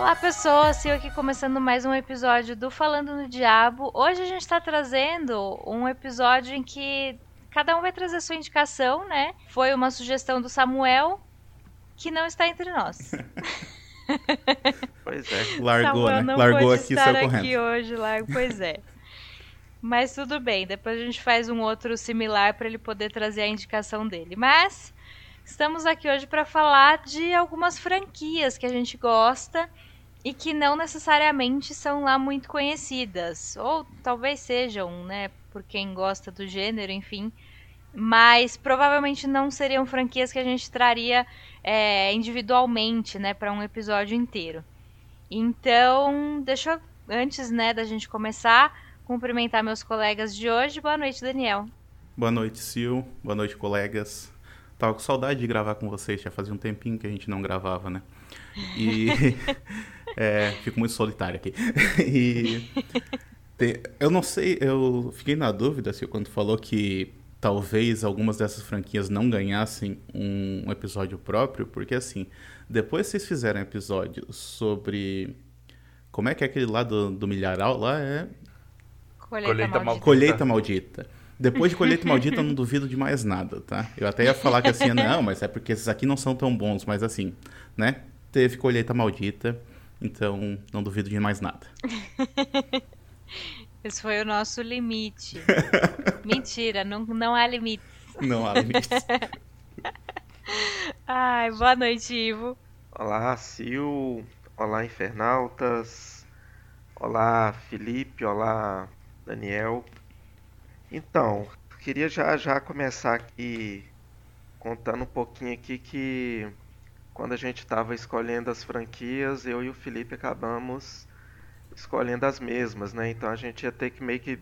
Olá pessoas, Sil aqui começando mais um episódio do Falando no Diabo. Hoje a gente está trazendo um episódio em que cada um vai trazer sua indicação, né? Foi uma sugestão do Samuel, que não está entre nós. pois é. Largou, Samuel né? Largou aqui, estar saiu aqui hoje, largo, pois é. Mas tudo bem, depois a gente faz um outro similar para ele poder trazer a indicação dele. Mas estamos aqui hoje para falar de algumas franquias que a gente gosta e que não necessariamente são lá muito conhecidas, ou talvez sejam, né, por quem gosta do gênero, enfim, mas provavelmente não seriam franquias que a gente traria é, individualmente, né, para um episódio inteiro. Então, deixa eu, antes, né, da gente começar, cumprimentar meus colegas de hoje. Boa noite, Daniel. Boa noite, Sil. Boa noite, colegas. Tava com saudade de gravar com vocês, já fazia um tempinho que a gente não gravava, né? E é, fico muito solitário aqui. E te- eu não sei, eu fiquei na dúvida, Sil, quando falou que talvez algumas dessas franquias não ganhassem um episódio próprio, porque assim, depois vocês fizeram episódio sobre como é que é aquele lá do, do milharal lá é Colheita, Colheita maldita. maldita. Colheita maldita. Depois de colheita maldita, eu não duvido de mais nada, tá? Eu até ia falar que assim, não, mas é porque esses aqui não são tão bons, mas assim, né? Teve colheita maldita, então não duvido de mais nada. Esse foi o nosso limite. Mentira, não, não há limite. Não há limites. Ai, boa noite, Ivo. Olá, Sil. Olá, Infernautas. Olá, Felipe. Olá, Daniel. Então, queria já já começar aqui contando um pouquinho aqui que quando a gente estava escolhendo as franquias, eu e o Felipe acabamos escolhendo as mesmas, né? Então a gente ia ter que meio que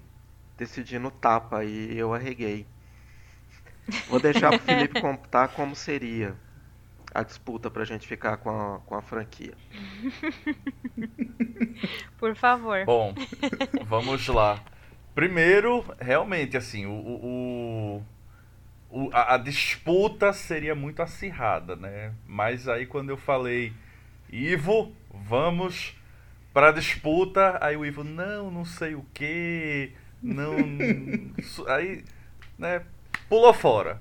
decidir no tapa e eu arreguei. Vou deixar pro Felipe contar como seria a disputa pra gente ficar com a, com a franquia. Por favor. Bom, vamos lá. Primeiro, realmente, assim, o, o- o- a, a disputa seria muito acirrada, né? Mas aí quando eu falei, Ivo, vamos pra disputa, aí o Ivo, não, não sei o que, não. aí, né, pulou fora.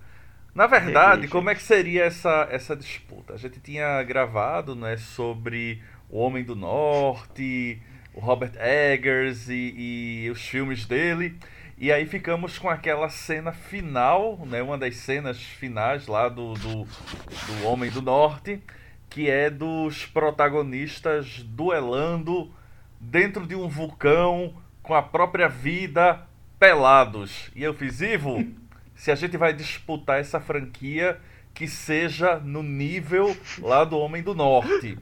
Na verdade, Entendi. como é que seria essa, essa disputa? A gente tinha gravado, né, sobre o Homem do Norte, o Robert Eggers e, e os filmes dele. E aí ficamos com aquela cena final, né, uma das cenas finais lá do, do, do Homem do Norte, que é dos protagonistas duelando dentro de um vulcão com a própria vida pelados. E eu fiz, Ivo, se a gente vai disputar essa franquia, que seja no nível lá do Homem do Norte.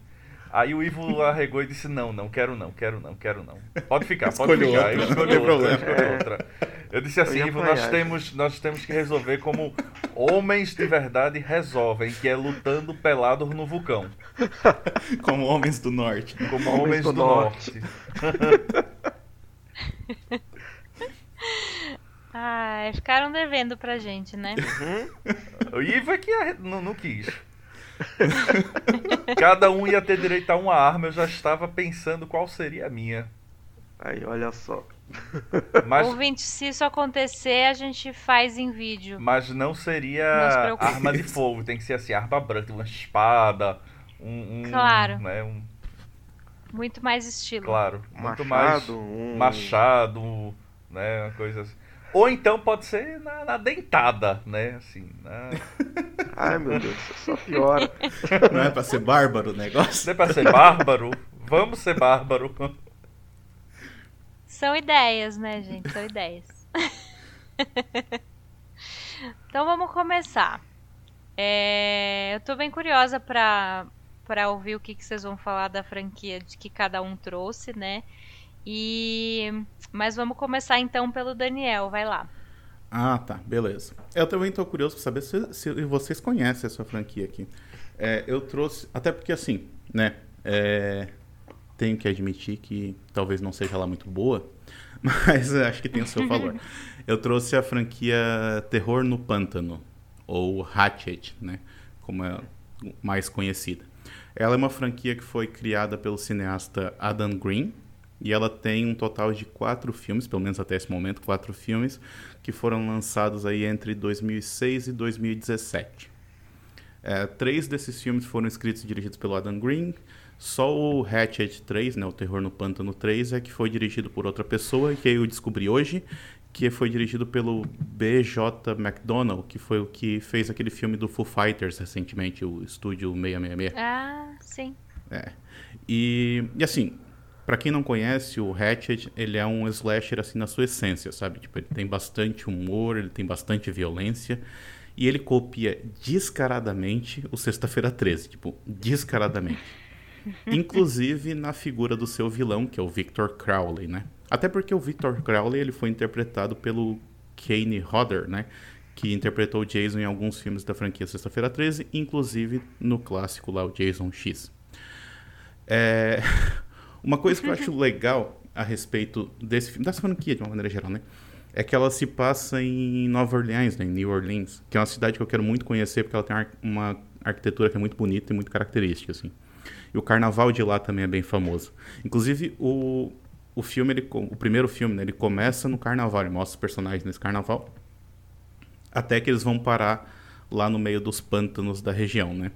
Aí o Ivo arregou e disse: Não, não, quero não, quero não, quero não. Pode ficar, pode ficar. outra, Eu não escolho tem outra, escolho outra. Eu disse assim: Eu Ivo, nós temos, nós temos que resolver como homens de verdade resolvem, que é lutando pelados no vulcão. Como homens do norte. Como Homens homens do do, Norte. norte. Ai, ficaram devendo pra gente, né? O Ivo é que não, não quis. Cada um ia ter direito a uma arma, eu já estava pensando qual seria a minha. Aí, olha só. Mas, Ouvinte, se isso acontecer, a gente faz em vídeo. mas não Não se seria preocupe. arma de fogo, tem que ser assim, arma branca, uma espada, um. um Claro. Né, um, Muito mais estilo. claro, muito Machado, mais um... machado, né, uma coisa assim. Ou então pode ser na, na dentada, né, assim, na... Ai, meu Deus, só piora. Não é pra ser bárbaro o negócio? Não é pra ser bárbaro? Vamos ser bárbaro. São ideias, né, gente? São ideias. então vamos começar. É, eu tô bem curiosa pra, pra ouvir o que, que vocês vão falar da franquia de que cada um trouxe, né? E mas vamos começar então pelo Daniel, vai lá. Ah, tá, beleza. Eu também tô curioso pra saber se, se vocês conhecem essa franquia aqui. É, eu trouxe, até porque assim, né? é, tenho que admitir que talvez não seja lá muito boa, mas acho que tem o seu valor. Eu trouxe a franquia Terror no Pântano, ou Hatchet, né? Como é mais conhecida. Ela é uma franquia que foi criada pelo cineasta Adam Green, e ela tem um total de quatro filmes, pelo menos até esse momento, quatro filmes, que foram lançados aí entre 2006 e 2017. É, três desses filmes foram escritos e dirigidos pelo Adam Green. Só o Hatchet 3, né, o Terror no Pântano 3, é que foi dirigido por outra pessoa, que eu descobri hoje, que foi dirigido pelo B.J. McDonnell, que foi o que fez aquele filme do Foo Fighters recentemente, o Estúdio 666. Ah, sim. É. E, e assim, para quem não conhece, o Hatchet, ele é um slasher assim na sua essência, sabe? Tipo, ele tem bastante humor, ele tem bastante violência e ele copia descaradamente o Sexta-feira 13, tipo, descaradamente. Inclusive na figura do seu vilão, que é o Victor Crowley, né? Até porque o Victor Crowley ele foi interpretado pelo Kane Hodder, né? Que interpretou o Jason em alguns filmes da franquia Sexta-feira 13, inclusive no clássico lá, o Jason X. É... Uma coisa que eu acho legal a respeito desse filme, dessa franquia de uma maneira geral, né? É que ela se passa em Nova Orleans, né? em New Orleans, que é uma cidade que eu quero muito conhecer porque ela tem uma arquitetura que é muito bonita e muito característica, assim. E o carnaval de lá também é bem famoso. Inclusive, o, o filme, ele, o primeiro filme, né, ele começa no carnaval, ele mostra os personagens nesse carnaval, até que eles vão parar lá no meio dos pântanos da região, né?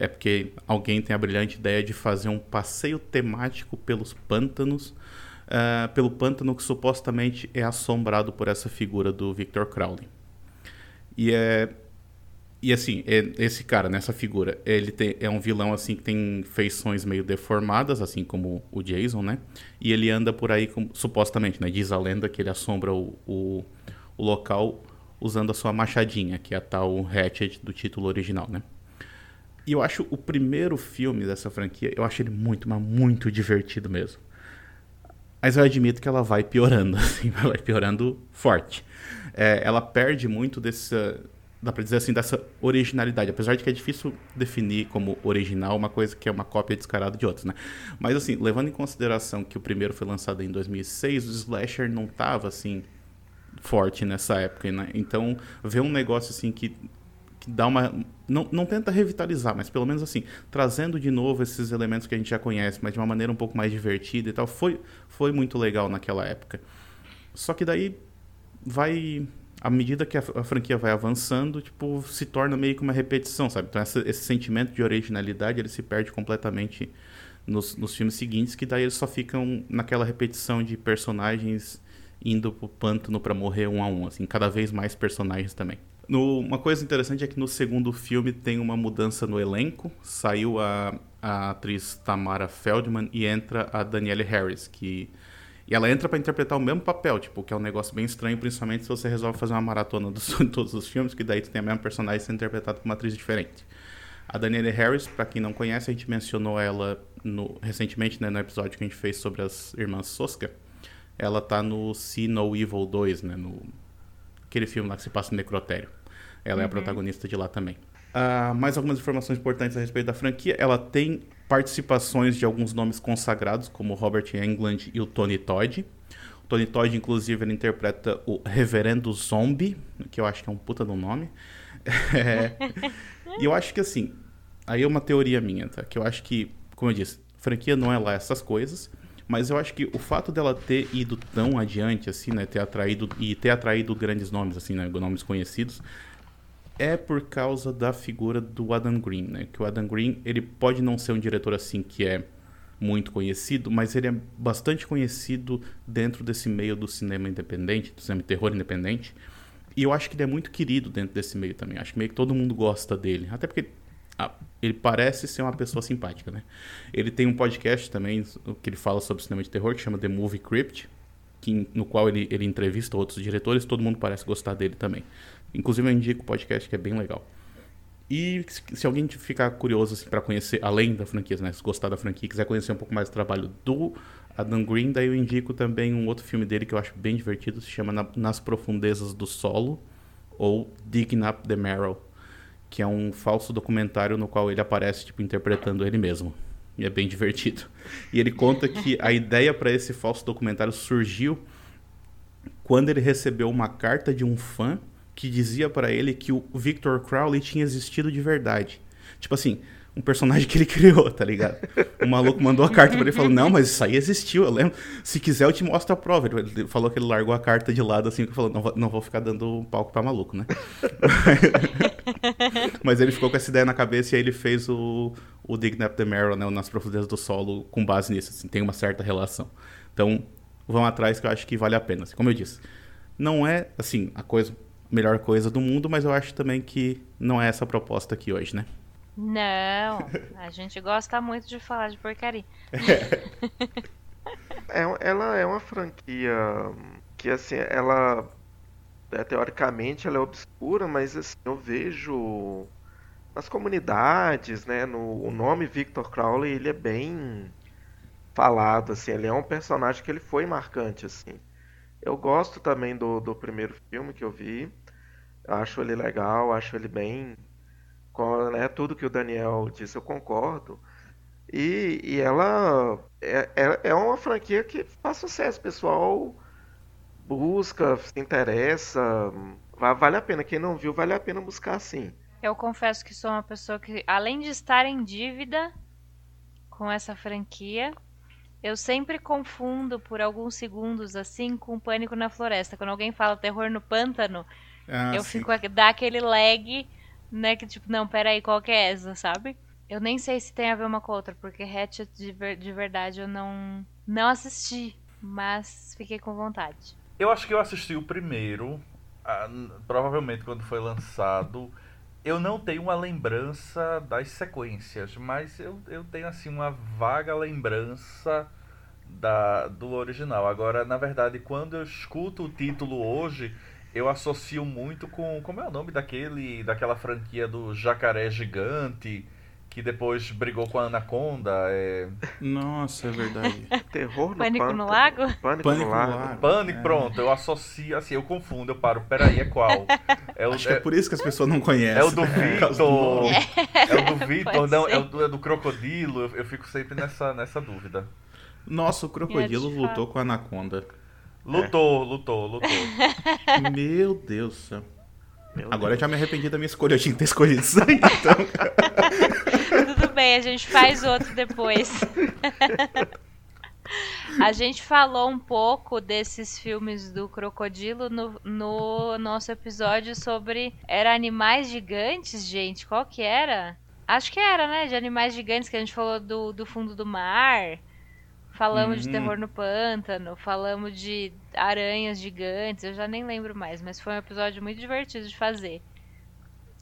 É porque alguém tem a brilhante ideia de fazer um passeio temático pelos pântanos, uh, pelo pântano que supostamente é assombrado por essa figura do Victor Crowley. E é e assim, é, esse cara, nessa figura, ele tem, é um vilão assim que tem feições meio deformadas, assim como o Jason, né? E ele anda por aí, com, supostamente, né? Diz a lenda que ele assombra o, o, o local usando a sua machadinha, que é a tal Hatchet do título original, né? E eu acho o primeiro filme dessa franquia, eu acho ele muito, mas muito divertido mesmo. Mas eu admito que ela vai piorando, assim, ela vai piorando forte. É, ela perde muito dessa, dá pra dizer assim, dessa originalidade. Apesar de que é difícil definir como original uma coisa que é uma cópia descarada de outras, né? Mas assim, levando em consideração que o primeiro foi lançado em 2006, o slasher não tava assim forte nessa época, né? Então, ver um negócio assim que que dá uma. Não, não tenta revitalizar, mas pelo menos assim, trazendo de novo esses elementos que a gente já conhece, mas de uma maneira um pouco mais divertida e tal, foi, foi muito legal naquela época. Só que daí vai. À medida que a, a franquia vai avançando, tipo, se torna meio que uma repetição, sabe? Então essa, esse sentimento de originalidade ele se perde completamente nos, nos filmes seguintes, que daí eles só ficam naquela repetição de personagens indo pro pântano para morrer um a um, assim, cada vez mais personagens também. No, uma coisa interessante é que no segundo filme tem uma mudança no elenco. Saiu a, a atriz Tamara Feldman e entra a Danielle Harris, que e ela entra para interpretar o mesmo papel, tipo, que é um negócio bem estranho, principalmente se você resolve fazer uma maratona de todos os filmes, que daí tu tem a mesma personagem sendo interpretado por uma atriz diferente. A Danielle Harris, para quem não conhece, a gente mencionou ela no, recentemente, né, no episódio que a gente fez sobre as irmãs Soska. Ela tá no See No Evil 2, né, no aquele filme lá que se passa no necrotério. Ela uhum. é a uhum. protagonista de lá também. Uh, mais algumas informações importantes a respeito da franquia. Ela tem participações de alguns nomes consagrados, como Robert Englund e o Tony Todd. O Tony Todd, inclusive, ele interpreta o Reverendo Zombie, que eu acho que é um puta do nome. É, e eu acho que, assim, aí é uma teoria minha, tá? Que eu acho que, como eu disse, franquia não é lá essas coisas, mas eu acho que o fato dela ter ido tão adiante, assim, né? Ter atraído, e ter atraído grandes nomes, assim, né? Nomes conhecidos, é por causa da figura do Adam Green, né? Que o Adam Green, ele pode não ser um diretor assim que é muito conhecido, mas ele é bastante conhecido dentro desse meio do cinema independente, do cinema terror independente. E eu acho que ele é muito querido dentro desse meio também. Acho que meio que todo mundo gosta dele. Até porque ah, ele parece ser uma pessoa simpática, né? Ele tem um podcast também que ele fala sobre cinema de terror, que chama The Movie Crypt, que, no qual ele, ele entrevista outros diretores. Todo mundo parece gostar dele também. Inclusive eu indico o podcast que é bem legal. E se alguém ficar curioso assim, para conhecer, além da franquia, né, se gostar da franquia quiser conhecer um pouco mais do trabalho do Adam Green, daí eu indico também um outro filme dele que eu acho bem divertido, se chama Nas Profundezas do Solo, ou Digging Up the Marrow, que é um falso documentário no qual ele aparece tipo, interpretando ele mesmo. E é bem divertido. E ele conta que a ideia para esse falso documentário surgiu quando ele recebeu uma carta de um fã que dizia para ele que o Victor Crowley tinha existido de verdade. Tipo assim, um personagem que ele criou, tá ligado? O maluco mandou a carta pra ele e falou: Não, mas isso aí existiu, eu lembro. Se quiser, eu te mostro a prova. Ele falou que ele largou a carta de lado assim, que falou: Não, não vou ficar dando palco pra maluco, né? mas ele ficou com essa ideia na cabeça e aí ele fez o, o Digging the Marrow, né? Nas profundezas do solo, com base nisso, assim, tem uma certa relação. Então, vão atrás que eu acho que vale a pena. Assim, como eu disse, não é, assim, a coisa, melhor coisa do mundo, mas eu acho também que não é essa a proposta aqui hoje, né? Não, a gente gosta muito de falar de porcaria. É, ela é uma franquia que, assim, ela é, teoricamente ela é obscura, mas assim, eu vejo nas comunidades, né, no o nome Victor Crowley, ele é bem falado, assim, ele é um personagem que ele foi marcante, assim. Eu gosto também do, do primeiro filme que eu vi, acho ele legal, acho ele bem com né, tudo que o Daniel disse, eu concordo. E, e ela é, é, é uma franquia que faz sucesso, pessoal busca, se interessa, vale a pena. Quem não viu, vale a pena buscar sim. Eu confesso que sou uma pessoa que, além de estar em dívida com essa franquia, eu sempre confundo por alguns segundos assim com Pânico na Floresta. Quando alguém fala terror no pântano, ah, eu sim. fico dá aquele lag né? Que tipo, não, peraí, qual que é essa, sabe? Eu nem sei se tem a ver uma com a outra, porque Hatchet de, ver, de verdade eu não, não assisti, mas fiquei com vontade. Eu acho que eu assisti o primeiro, provavelmente quando foi lançado. Eu não tenho uma lembrança das sequências, mas eu, eu tenho assim uma vaga lembrança da, do original. Agora, na verdade, quando eu escuto o título hoje, eu associo muito com. Como é o nome daquele. daquela franquia do jacaré gigante que depois brigou com a Anaconda. É... Nossa, é verdade. Terror no Pânico no Lago? Pânico, Pânico no Lago. lago. Pânico, é. pronto, eu associo, assim, eu confundo, eu paro, peraí, é qual? É o, Acho é, que é por isso que as pessoas não conhecem. É o do Vitor. É, o do Vitor, não, é o do, é do Crocodilo, eu, eu, fico sempre nessa, nessa dúvida. Nossa, o Crocodilo lutou com a Anaconda. Lutou, é. lutou, lutou. Meu Deus do céu. Meu Agora Deus. eu já me arrependi da minha escolha. Eu tinha que ter escolhido isso aí, então. Bem, a gente faz outro depois. A gente falou um pouco desses filmes do crocodilo no, no nosso episódio sobre. Era animais gigantes, gente? Qual que era? Acho que era, né? De animais gigantes que a gente falou do, do fundo do mar. Falamos uhum. de terror no pântano, falamos de aranhas gigantes, eu já nem lembro mais, mas foi um episódio muito divertido de fazer.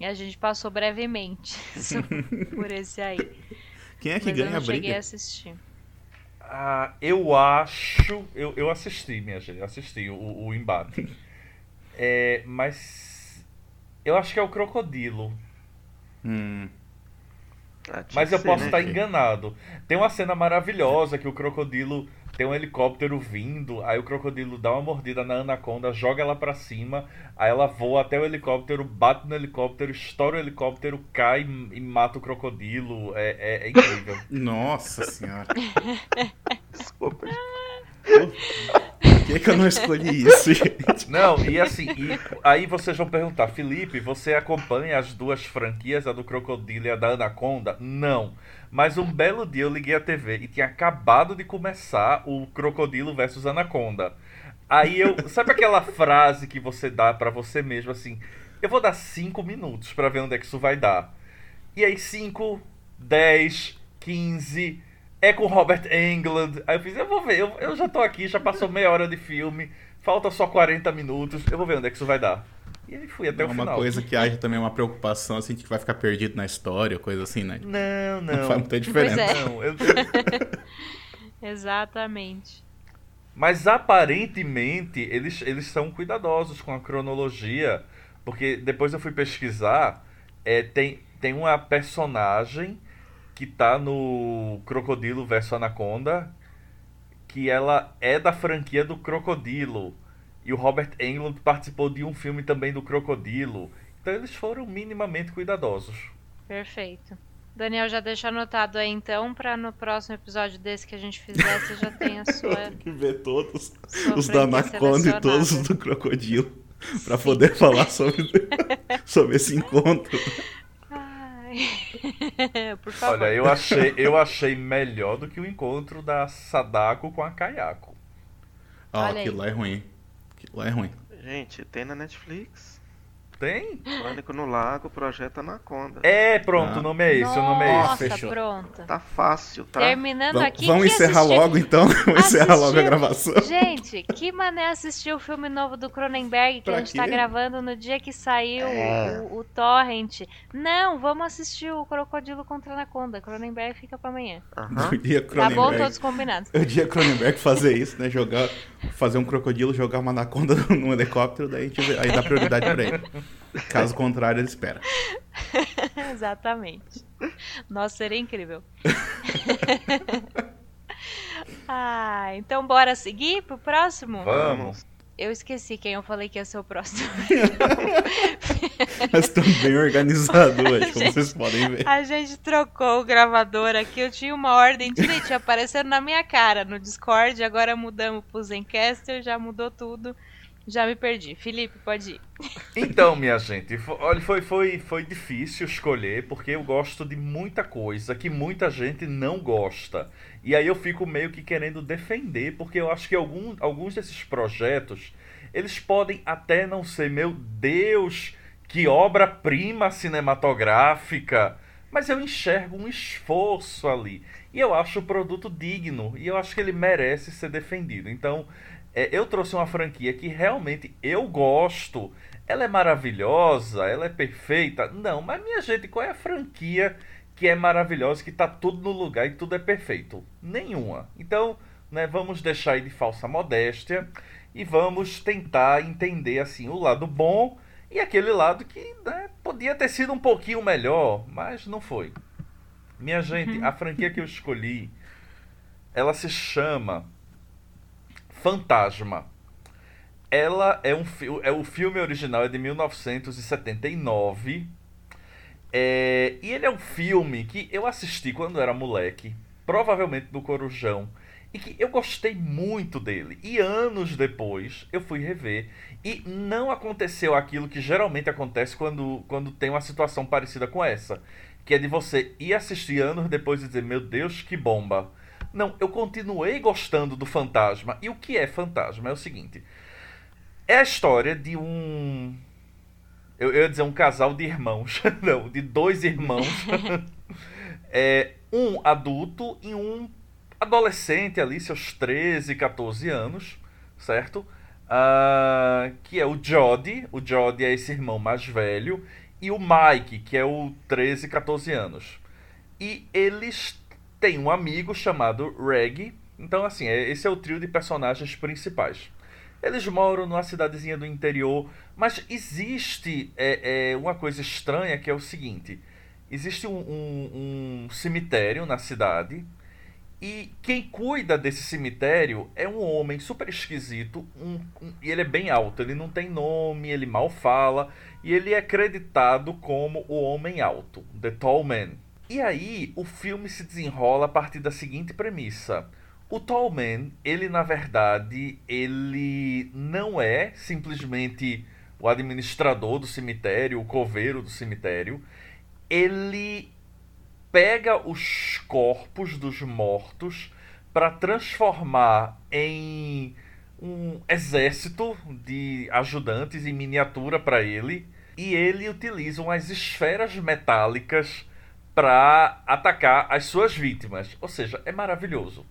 E a gente passou brevemente por esse aí. Quem é que mas ganha eu não a briga? cheguei a assistir. Ah, eu acho. Eu, eu assisti, minha gente. Assisti o, o embate. é, mas. Eu acho que é o crocodilo. Hum. Ah, Mas eu ser, posso né, estar enganado. Tem uma cena maravilhosa que o crocodilo tem um helicóptero vindo, aí o crocodilo dá uma mordida na anaconda, joga ela para cima, aí ela voa até o helicóptero, bate no helicóptero, estoura o helicóptero, cai e mata o crocodilo. É, é, é incrível. Nossa senhora. Desculpa. Por que, que eu não escolhi isso, gente? Não, e assim, e aí vocês vão perguntar, Felipe, você acompanha as duas franquias, a do Crocodilo e a da Anaconda? Não. Mas um belo dia eu liguei a TV e tinha acabado de começar o Crocodilo versus Anaconda. Aí eu. Sabe aquela frase que você dá para você mesmo assim? Eu vou dar 5 minutos para ver onde é que isso vai dar. E aí, 5, 10, 15, é com Robert Englund. Aí eu fiz, eu vou ver, eu, eu já tô aqui, já passou meia hora de filme, falta só 40 minutos, eu vou ver onde é que isso vai dar. E aí fui até não o final. Uma coisa que haja também uma preocupação, assim, de que vai ficar perdido na história, coisa assim, né? Não, não. Não faz muita diferença. É. Não, eu... Exatamente. Mas aparentemente eles, eles são cuidadosos com a cronologia, porque depois eu fui pesquisar, é, tem, tem uma personagem que tá no Crocodilo versus Anaconda, que ela é da franquia do Crocodilo. E o Robert Englund participou de um filme também do Crocodilo. Então eles foram minimamente cuidadosos. Perfeito. Daniel já deixa anotado aí então, para no próximo episódio desse que a gente fizer, você já tem a sua. que ver todos os da Anaconda e todos os do Crocodilo. para poder falar sobre, sobre esse encontro. Por favor. Olha, eu achei, eu achei melhor do que o encontro da Sadako com a Kayako. Aí. aquilo lá é ruim. Aquilo lá é ruim. Gente, tem na Netflix. Tem? Pânico no Lago, Projeto Anaconda. É, pronto, Ah. o nome é esse, o nome é esse. Nossa, Fechou. pronto. Tá fácil, tá? Terminando Vamos, aqui. vamos encerrar assistir- logo então? Vamos encerrar logo a gravação. Gente, que mané assistir o filme novo do Cronenberg que Pra a gente tá quê? gravando no dia que saiu É. o, o Torrent. Não, vamos assistir o Crocodilo contra a Anaconda. Cronenberg fica pra amanhã. Aham. O dia Tá bom, Cronenberg. todos combinados. O dia Cronenberg fazer isso, né? Jogar, fazer um crocodilo, jogar uma anaconda num helicóptero, daí a gente vê- aí dá prioridade pra ele. Caso contrário, ele espera. Exatamente. Nossa, seria incrível. ah, então bora seguir pro próximo? Vamos. Eu esqueci quem eu falei que ia ser o próximo. Mas estão bem organizados hoje, como Gente. vocês podem ver. A gente trocou o gravador aqui. Eu tinha uma ordem direitinho aparecendo na minha cara no Discord. Agora mudamos pro Zencaster, já mudou tudo. Já me perdi. Felipe, pode ir. Então, minha gente, olha, foi, foi, foi difícil escolher, porque eu gosto de muita coisa que muita gente não gosta. E aí eu fico meio que querendo defender, porque eu acho que algum, alguns desses projetos, eles podem até não ser, meu Deus, que obra-prima cinematográfica, mas eu enxergo um esforço ali. E eu acho o produto digno, e eu acho que ele merece ser defendido. Então, é, eu trouxe uma franquia que realmente eu gosto. Ela é maravilhosa, ela é perfeita. Não, mas minha gente, qual é a franquia que é maravilhosa, que tá tudo no lugar e tudo é perfeito? Nenhuma. Então, né, vamos deixar aí de falsa modéstia e vamos tentar entender assim o lado bom e aquele lado que né, podia ter sido um pouquinho melhor, mas não foi. Minha gente, a franquia que eu escolhi, ela se chama Fantasma. Ela é um é o filme original é de 1979. É, e ele é um filme que eu assisti quando era moleque, provavelmente do Corujão, e que eu gostei muito dele. E anos depois eu fui rever e não aconteceu aquilo que geralmente acontece quando, quando tem uma situação parecida com essa, que é de você ir assistir anos depois e dizer, meu Deus, que bomba. Não, eu continuei gostando do Fantasma. E o que é Fantasma? É o seguinte: é a história de um. Eu, eu ia dizer um casal de irmãos. Não, de dois irmãos. é, um adulto e um adolescente ali, seus 13, 14 anos, certo? Ah, que é o Jody. O Jody é esse irmão mais velho. E o Mike, que é o 13, 14 anos. E eles têm um amigo chamado Reg. Então, assim, é- esse é o trio de personagens principais. Eles moram numa cidadezinha do interior, mas existe é, é, uma coisa estranha que é o seguinte: existe um, um- um cemitério na cidade e quem cuida desse cemitério é um homem super esquisito, um- um- e ele é bem alto, ele não tem nome, ele mal fala, e ele é acreditado como o Homem Alto, The Tall Man. E aí o filme se desenrola a partir da seguinte premissa. O Tall Man, ele na verdade, ele não é simplesmente o administrador do cemitério, o coveiro do cemitério. Ele pega os corpos dos mortos para transformar em um exército de ajudantes em miniatura para ele e ele utiliza umas esferas metálicas para atacar as suas vítimas. Ou seja, é maravilhoso.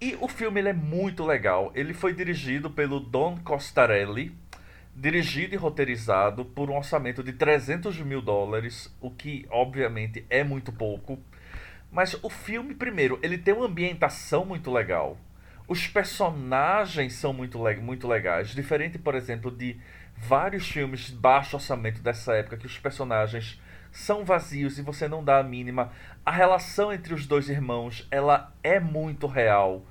E o filme é muito legal. Ele foi dirigido pelo Don Costarelli, dirigido e roteirizado por um orçamento de 300 mil dólares, o que obviamente é muito pouco. Mas o filme, primeiro, ele tem uma ambientação muito legal. Os personagens são muito, le muito legais. Diferente, por exemplo, de vários filmes de baixo orçamento dessa época, que os personagens são vazios e você não dá a mínima. A relação entre os dois irmãos, ela é muito real.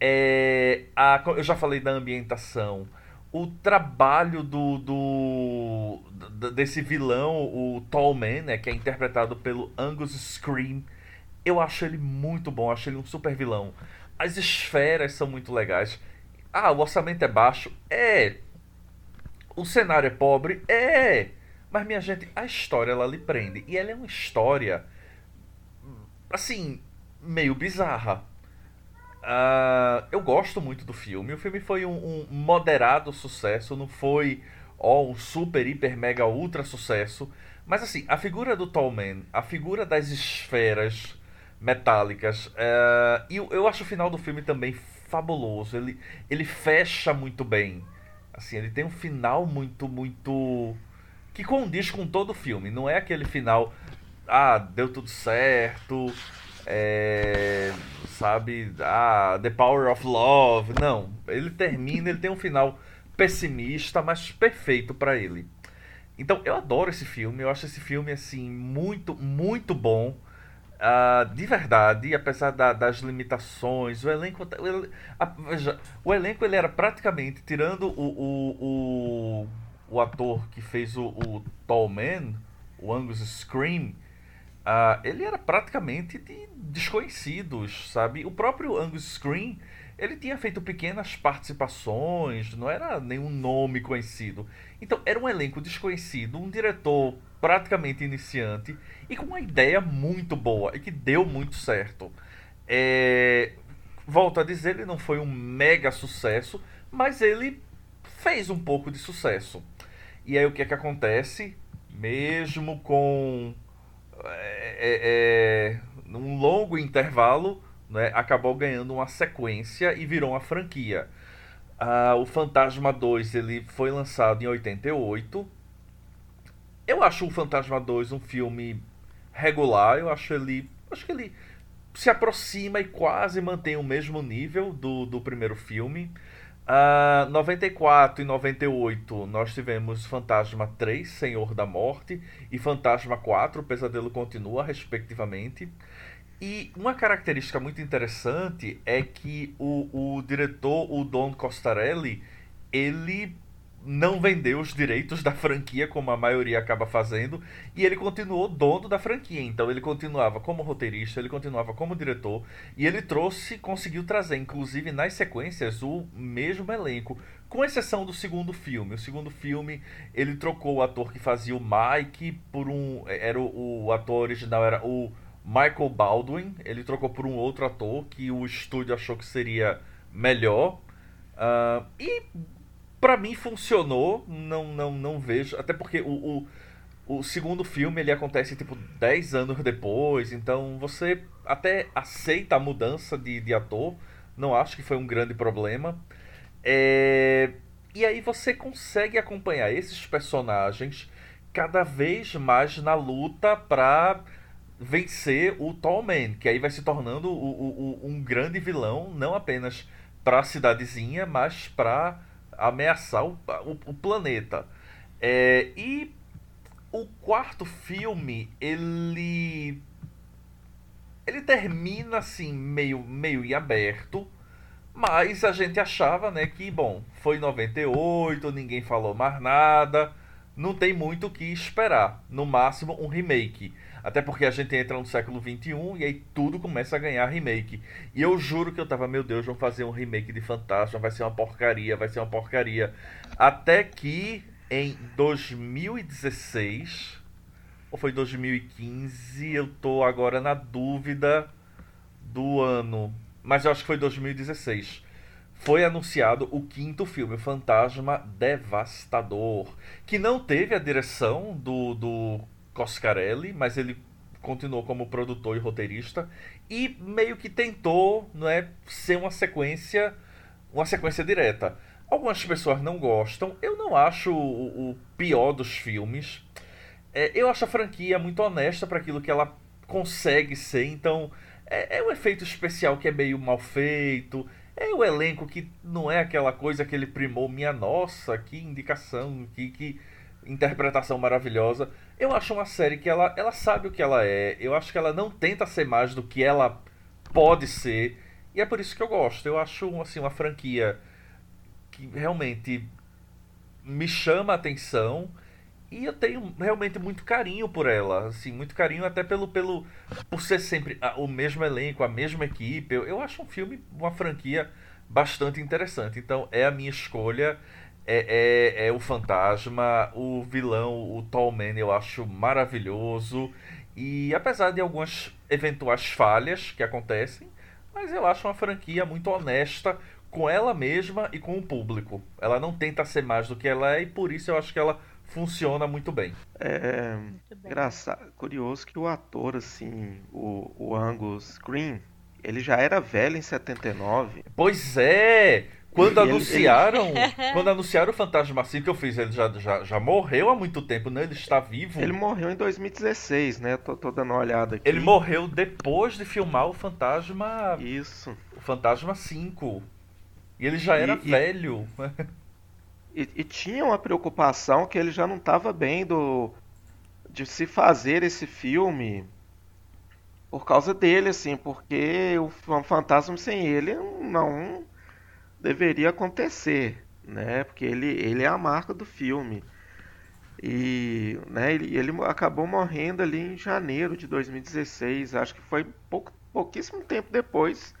É, a, eu já falei da ambientação. O trabalho do, do d- desse vilão, o Tall Man, né, que é interpretado pelo Angus Scream, eu acho ele muito bom, acho ele um super vilão. As esferas são muito legais. Ah, o orçamento é baixo? É. O cenário é pobre? É. Mas, minha gente, a história ela lhe prende. E ela é uma história, assim, meio bizarra. Uh, eu gosto muito do filme. O filme foi um, um moderado sucesso, não foi ó, um super, hiper, mega, ultra sucesso. Mas assim, a figura do Tallman, a figura das esferas metálicas, uh, e eu, eu acho o final do filme também fabuloso. Ele, ele fecha muito bem. Assim, ele tem um final muito, muito. Que condiz com todo o filme. Não é aquele final. Ah, deu tudo certo. É, sabe? Ah, The Power of Love. Não. Ele termina, ele tem um final pessimista, mas perfeito para ele. Então, eu adoro esse filme. Eu acho esse filme, assim, muito, muito bom. Uh, de verdade, apesar da, das limitações, o elenco. O, a, o elenco ele era praticamente, tirando o, o, o, o ator que fez o, o Tall Man, o Angus Scream, uh, ele era praticamente de desconhecidos, sabe? O próprio Angus Scream ele tinha feito pequenas participações, não era nenhum nome conhecido. Então, era um elenco desconhecido, um diretor praticamente iniciante e com uma ideia muito boa e que deu muito certo. É... Volto a dizer, ele não foi um mega sucesso, mas ele fez um pouco de sucesso. E aí o que é que acontece? Mesmo com é, é, é um longo intervalo, né, acabou ganhando uma sequência e virou uma franquia. Uh, o Fantasma 2 ele foi lançado em 88. Eu acho o Fantasma 2 um filme regular. Eu acho ele. Acho que ele se aproxima e quase mantém o mesmo nível do, do primeiro filme. Uh, 94 e 98 nós tivemos Fantasma 3, Senhor da Morte, e Fantasma 4, Pesadelo Continua, respectivamente. E uma característica muito interessante é que o, o diretor, o Don Costarelli, ele não vendeu os direitos da franquia, como a maioria acaba fazendo, e ele continuou dono da franquia. Então ele continuava como roteirista, ele continuava como diretor, e ele trouxe, conseguiu trazer, inclusive nas sequências, o mesmo elenco, com exceção do segundo filme. O segundo filme, ele trocou o ator que fazia o Mike por um. Era o, o ator original, era o Michael Baldwin. Ele trocou por um outro ator que o estúdio achou que seria melhor. Uh, e para mim funcionou. Não, não, não vejo. Até porque o, o, o, segundo filme ele acontece tipo 10 anos depois. Então você até aceita a mudança de, de ator. Não acho que foi um grande problema. É... E aí você consegue acompanhar esses personagens cada vez mais na luta para vencer o Tallman, que aí vai se tornando o, o, um grande vilão, não apenas para a cidadezinha, mas para ameaçar o, o, planeta. É, e o quarto filme, ele. Ele termina assim, meio, meio em aberto. Mas a gente achava, né, que, bom, foi 98, ninguém falou mais nada. Não tem muito o que esperar. No máximo, um remake. Até porque a gente entra no século XXI e aí tudo começa a ganhar remake. E eu juro que eu tava, meu Deus, vão fazer um remake de Fantasma, vai ser uma porcaria, vai ser uma porcaria. Até que em 2016, ou foi 2015, eu tô agora na dúvida do ano. Mas eu acho que foi 2016 foi anunciado o quinto filme, Fantasma Devastador, que não teve a direção do, do Coscarelli, mas ele continuou como produtor e roteirista e meio que tentou, não é, ser uma sequência, uma sequência direta. Algumas pessoas não gostam. Eu não acho o, o pior dos filmes. É, eu acho a franquia muito honesta para aquilo que ela consegue ser. Então é, é um efeito especial que é meio mal feito. É o elenco que não é aquela coisa, aquele primor. Minha nossa, que indicação, que, que interpretação maravilhosa. Eu acho uma série que ela, ela sabe o que ela é. Eu acho que ela não tenta ser mais do que ela pode ser. E é por isso que eu gosto. Eu acho assim, uma franquia que realmente me chama a atenção. E eu tenho realmente muito carinho por ela, assim, muito carinho até pelo, pelo por ser sempre o mesmo elenco, a mesma equipe. Eu, eu acho um filme, uma franquia bastante interessante. Então é a minha escolha é, é, é, o fantasma, o vilão, o Tallman, eu acho maravilhoso. E apesar de algumas eventuais falhas que acontecem, mas eu acho uma franquia muito honesta com ela mesma e com o público. Ela não tenta ser mais do que ela é e por isso eu acho que ela funciona muito bem. É engraçado, curioso que o ator, assim, o, o Angus Green, ele já era velho em 79. Pois é! Quando ele, anunciaram, ele... quando anunciaram o Fantasma 5 que eu fiz, ele já, já, já morreu há muito tempo, né? Ele está vivo. Ele morreu em 2016, né? Tô, tô dando uma olhada aqui. Ele morreu depois de filmar o Fantasma. Isso. O Fantasma 5. E ele já era e, velho. E, e, tinha uma preocupação que ele já não estava bem do de se fazer esse filme por causa dele, assim, porque o fantasma sem ele não deveria acontecer, né? Porque ele, ele é a marca do filme. E né, ele, ele acabou morrendo ali em janeiro de 2016. Acho que foi pouco, pouquíssimo tempo depois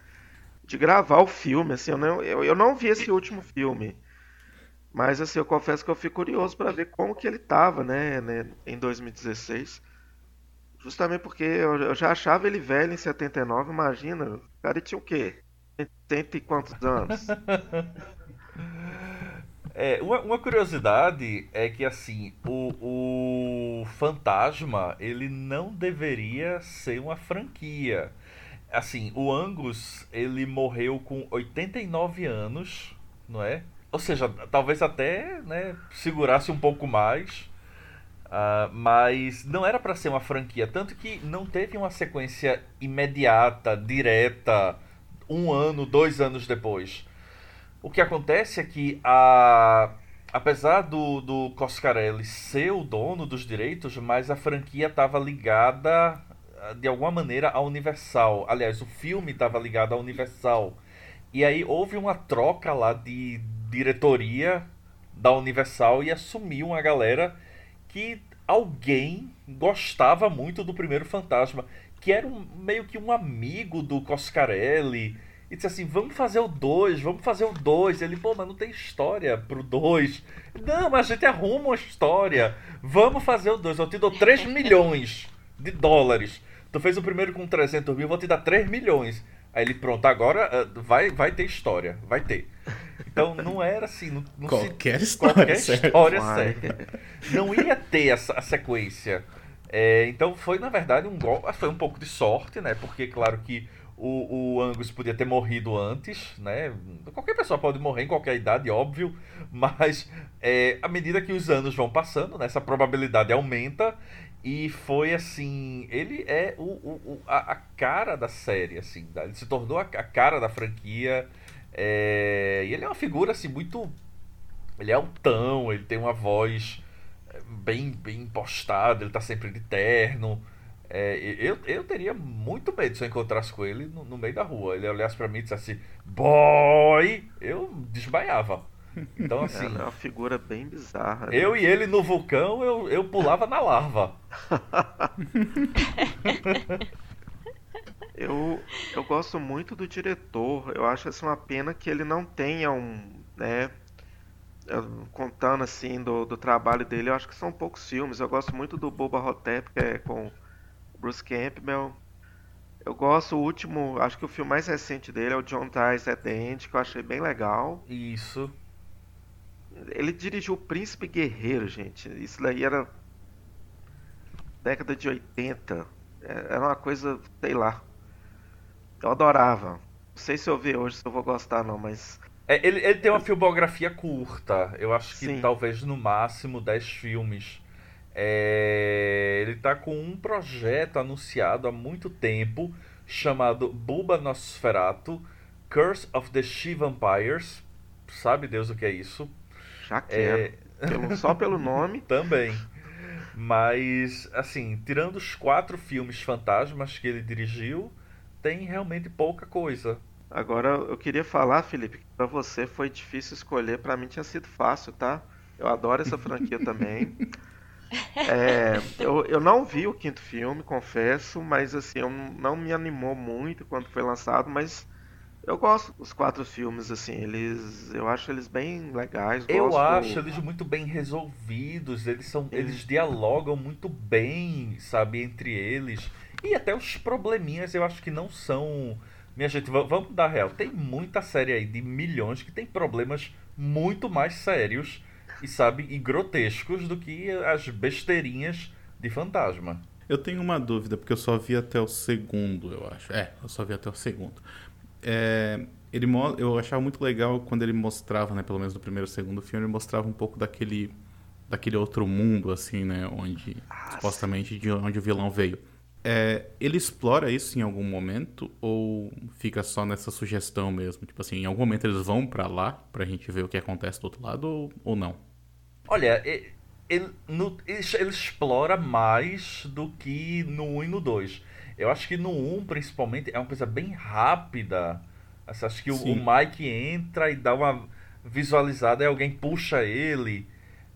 de gravar o filme. Assim, eu, não, eu, eu não vi esse último filme. Mas assim, eu confesso que eu fico curioso para ver como que ele estava né, né, em 2016. Justamente porque eu, eu, já achava ele velho em 79, imagina. O cara tinha o quê? Cento e quantos anos? É, uma, uma, curiosidade é que assim, o, o Fantasma ele não deveria ser uma franquia. Assim, o Angus ele morreu com 89 anos, não é? Ou seja, talvez até né, segurasse um pouco mais. Uh, mas não era para ser uma franquia, tanto que não teve uma sequência imediata, direta, um ano, dois anos depois. O que acontece é que, a, apesar do, do Coscarelli ser o dono dos direitos, mas a franquia estava ligada ah, de alguma maneira à Universal. Aliás, o filme estava ligado à Universal. E aí houve uma troca lá de diretoria da Universal e assumiu uma galera que alguém gostava muito do primeiro Fantasma, que era um, meio que um amigo do Coscarelli. E disse assim: vamos fazer o 2, vamos fazer o 2. Ele, pô, mas não tem história pro 2. Não, mas a gente arruma uma história. Vamos fazer o 2. Eu te dou 3 milhões de dólares. Tu fez o primeiro com 300 mil, vou te dar 3 milhões. Aí ele, pronto, agora uh, vai, vai ter história, vai ter. Então não era assim. Não, não qualquer se, história, qualquer certo. história certa. Não ia ter essa a sequência. É, então foi, na verdade, um golpe. Foi um pouco de sorte, né? Porque, claro que o, o Angus podia ter morrido antes, né? Qualquer pessoa pode morrer em qualquer idade, óbvio. Mas é, à medida que os anos vão passando, né, essa probabilidade aumenta. E foi assim, ele é o, o, a, a, cara da série, assim, ele se tornou a, a cara da franquia. É, e ele é uma figura assim muito. Ele é altão, ele tem uma voz bem, bem impostada, ele tá sempre de terno. É, eu, eu teria muito medo se eu encontrasse com ele no, no meio da rua. Ele olhasse para mim e dissesse boy! Eu desmaiava. Então, assim. É, uma figura bem bizarra. Né? Eu e ele no vulcão, eu, eu pulava na lava. eu, eu gosto muito do diretor. Eu acho assim, uma pena que ele não tenha um. Né, contando assim do, do trabalho dele, eu acho que são poucos filmes. Eu gosto muito do Boba Hotep, que é com Bruce Campbell. Eu gosto, o último, acho que o filme mais recente dele é o John Dies at the End, que eu achei bem legal. Isso. Ele dirigiu o Príncipe Guerreiro, gente. Isso daí era década de 80. É, era uma coisa, sei lá. Eu adorava. Não sei se eu ver hoje se eu vou gostar não, mas é, ele, ele tem uma filmografia curta. Eu acho que Sim. talvez no máximo 10 filmes. É, ele está com um projeto anunciado há muito tempo chamado Bulba Nosferatu Curse of the She-Vampires. Sabe Deus o que é isso? Já quero. É... Pelo, só pelo nome. Também. Mas, assim, tirando os quatro filmes fantasmas que ele dirigiu, tem realmente pouca coisa. Agora, eu queria falar, Felipe, que pra você foi difícil escolher, para mim tinha sido fácil, tá? Eu adoro essa franquia também. É, eu, eu não vi o quinto filme, confesso, mas assim, eu não me animou muito quando foi lançado, mas Eu gosto dos quatro filmes, assim, eles. Eu acho eles bem legais. Eu acho eles muito bem resolvidos, eles são. Eles dialogam muito bem, sabe, entre eles. E até os probleminhas eu acho que não são. Minha gente, vamos dar real. Tem muita série aí de milhões que tem problemas muito mais sérios e sabe, e grotescos do que as besteirinhas de fantasma. Eu tenho uma dúvida, porque eu só vi até o segundo, eu acho. É, eu só vi até o segundo. É, ele, eu achava muito legal quando ele mostrava, né, pelo menos no primeiro e segundo filme, ele mostrava um pouco daquele, daquele outro mundo, assim, né, onde, ah, supostamente, de onde o vilão veio. É, ele explora isso em algum momento ou fica só nessa sugestão mesmo? Tipo assim, em algum momento eles vão para lá pra gente ver o que acontece do outro lado ou, ou não? Olha, ele, no, ele, ele, explora mais do que no 1 e no 2. Eu acho que no 1, principalmente, é uma coisa bem rápida. Acho que o, o, Mike entra e dá uma visualizada e alguém puxa ele.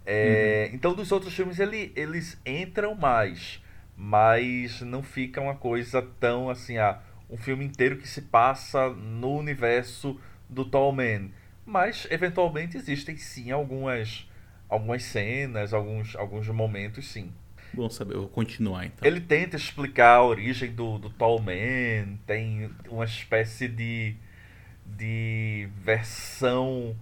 É, uhum. Então, dos outros filmes, ele, eles entram mais. Mas não fica uma coisa tão assim, ah, um filme inteiro que se passa no universo do Tall Man. Mas, eventualmente, existem sim algumas algumas cenas, alguns, alguns momentos, sim. Bom saber, eu vou continuar então. Ele tenta explicar a origem do, do Tall Man, tem uma espécie de, de versão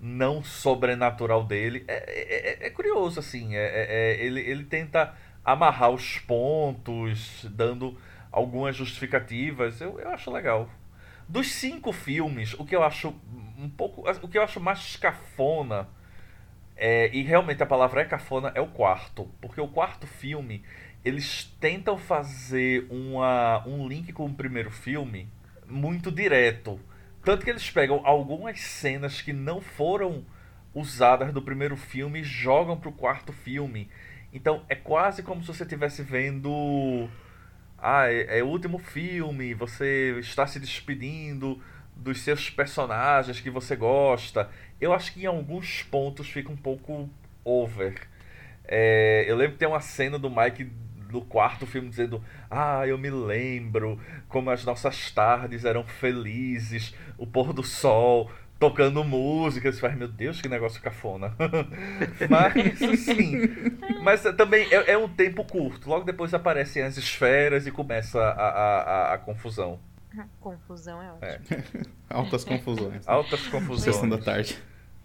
não sobrenatural dele. É, é, é, é curioso, assim. É, é, é, ele, ele tenta amarrar os pontos, dando algumas justificativas. Eu, eu acho legal. Dos cinco filmes, o que eu acho um pouco. O que eu acho mais escafona é, e realmente a palavra é cafona é o quarto. Porque o quarto filme, eles tentam fazer uma, um link com o primeiro filme muito direto. Tanto que eles pegam algumas cenas que não foram usadas do primeiro filme e jogam pro quarto filme. Então é quase como se você estivesse vendo. Ah, é, é o último filme, você está se despedindo dos seus personagens que você gosta. Eu acho que em alguns pontos fica um pouco over. É, eu lembro que tem uma cena do Mike no quarto filme dizendo: Ah, eu me lembro como as nossas tardes eram felizes, o pôr do sol, tocando música. Você faz, meu Deus, que negócio cafona. mas, sim. Mas também é, é, um tempo curto. Logo depois aparecem as esferas e começa a, a, a, a confusão. Confusão é ótimo. É. altas confusões. Altas confusões. Sessão da tarde.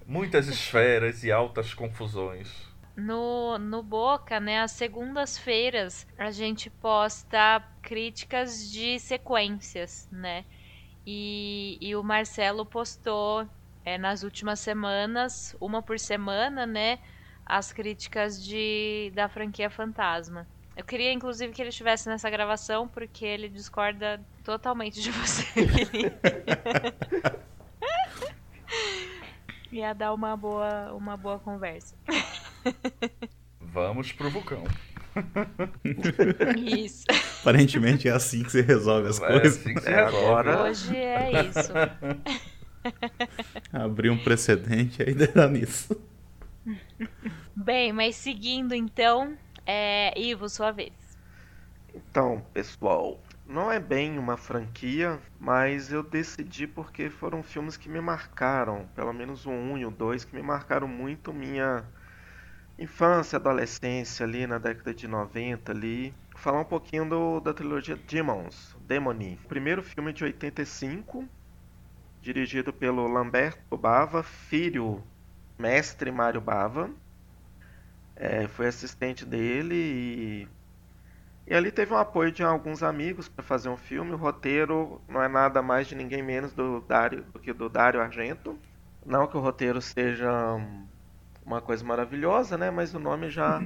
Muitas esferas e altas confusões. No, no Boca, né, às segundas-feiras, a gente posta críticas de sequências, né? E, e o Marcelo postou é, nas últimas semanas, uma por semana, né? As críticas de, da franquia Fantasma. Eu queria, inclusive, que ele estivesse nessa gravação, porque ele discorda totalmente de você, Ia dar uma boa, uma boa conversa. Vamos pro vulcão. Isso. Aparentemente é assim que você resolve as é coisas. Assim que você resolve. Agora... Hoje é isso. Abrir um precedente aí dá nisso. Bem, mas seguindo então, é, Ivo, sua vez. Então, pessoal, não é bem uma franquia, mas eu decidi porque foram filmes que me marcaram, pelo menos o 1 e o 2, que me marcaram muito minha infância, adolescência ali na década de 90 ali. Falar um pouquinho do, da trilogia Demons, Demony. Primeiro filme de 85, dirigido pelo Lamberto Bava, filho mestre Mário Bava. É, foi assistente dele e, e ali teve um apoio de alguns amigos para fazer um filme. O roteiro não é nada mais de ninguém menos do, Dario, do que do Dario Argento. Não que o roteiro seja uma coisa maravilhosa, né? Mas o nome já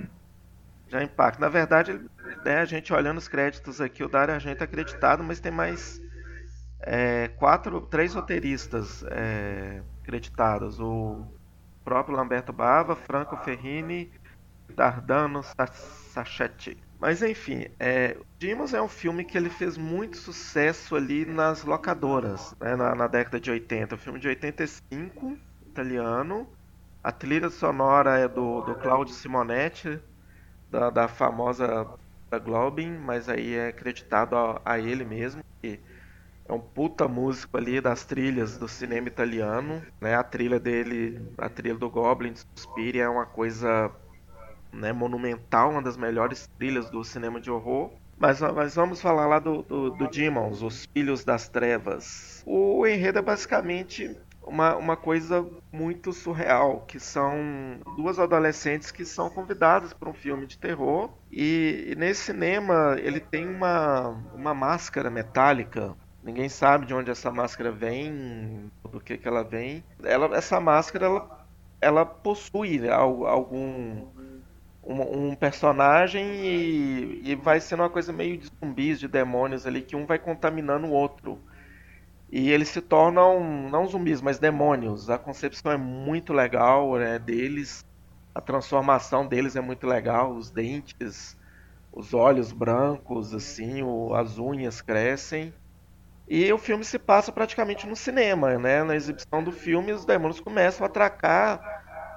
já impacta. Na verdade, né, a gente olhando os créditos aqui, o Dario Argento é acreditado, mas tem mais é, quatro, três roteiristas é, acreditados. O próprio Lamberto Bava, Franco Ferrini, Dardano Sacchetti. Mas enfim, é, Dimos é um filme que ele fez muito sucesso ali nas locadoras, né, na, na, década de 80. O filme de 85, italiano. A trilha sonora é do, do Claudio Simonetti, da, da famosa da Globin, mas aí é acreditado a, a ele mesmo. Que é um puta músico ali das trilhas do cinema italiano, né? A trilha dele, a trilha do Goblin, Suspiria, é uma coisa né, monumental, uma das melhores trilhas do cinema de horror. Mas, mas vamos falar lá do, do, do Demons, Os Filhos das Trevas. O enredo é basicamente uma, uma coisa muito surreal, que são duas adolescentes que são convidadas para um filme de terror e, e, nesse cinema ele tem uma, uma máscara metálica. Ninguém sabe de onde essa máscara vem, do que, que ela vem. Ela, essa máscara ela, ela possui algum um, um personagem e, e, vai sendo uma coisa meio de zumbis, de demônios ali, que um vai contaminando o outro. E eles se tornam, não zumbis, mas demônios. A concepção é muito legal né, deles, a transformação deles é muito legal, os dentes, os olhos brancos, assim, o, as unhas crescem. E o filme se passa praticamente no cinema, né? Na exibição do filme, os demônios começam a atracar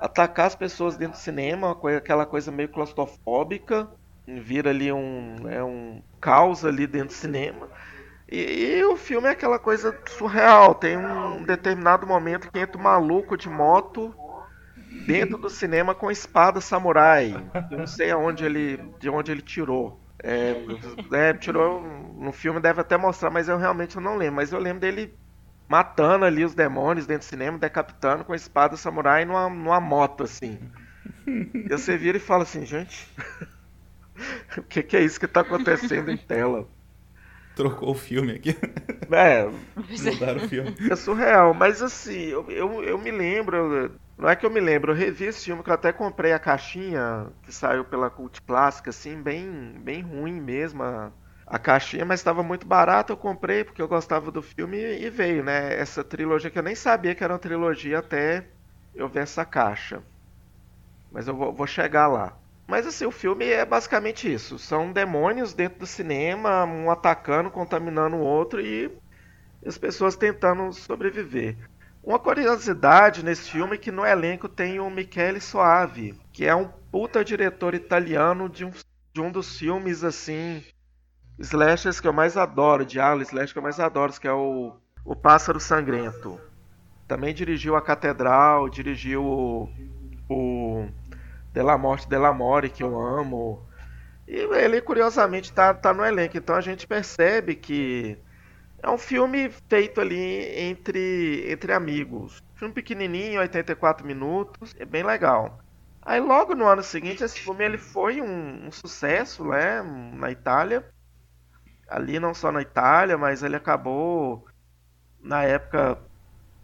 atacar as pessoas dentro do cinema, aquela coisa meio claustrofóbica, vira ali um, é um caos ali dentro do cinema. E, e, o filme é aquela coisa surreal. Tem um determinado momento que entra um maluco de moto dentro do cinema com espada samurai. Eu não sei aonde ele, de onde ele tirou. É, é, tirou no filme deve até mostrar, mas eu realmente não lembro. Mas eu lembro dele matando ali os demônios dentro do cinema, decapitando com espada samurai numa, numa moto, assim. E você vira e fala assim, gente, o que, que, é isso que tá acontecendo em tela? Trocou o filme aqui. É. Mudaram o filme. É surreal, mas assim, eu, eu, eu me lembro, não é que eu me lembro, eu revi esse filme que eu até comprei a caixinha que saiu pela Cult Clássica, assim, bem, bem ruim mesmo. A a caixinha, mas estava muito barato, eu comprei porque eu gostava do filme e veio, né? Essa trilogia que eu nem sabia que era uma trilogia até eu ver essa caixa. Mas eu vou, vou chegar lá. Mas assim, o filme é basicamente isso. São demônios dentro do cinema, um atacando, contaminando o outro e as pessoas tentando sobreviver. Uma curiosidade nesse filme é que no elenco tem o Michele Soave, que é um puta diretor italiano de um, de um dos filmes assim slashers que eu mais adoro, de aula slash que eu mais adoro, que é o, o Pássaro Sangrento. Também dirigiu a Catedral, dirigiu o, o Della Morte Della More, que eu amo. E ele, curiosamente, tá, tá no elenco. Então a gente percebe que é um filme feito ali entre, entre amigos. Filme pequenininho, 84 minutos, é bem legal. Aí logo no ano seguinte, esse filme ele foi um, um sucesso né, na Itália ali não só na Itália, mas ele acabou na época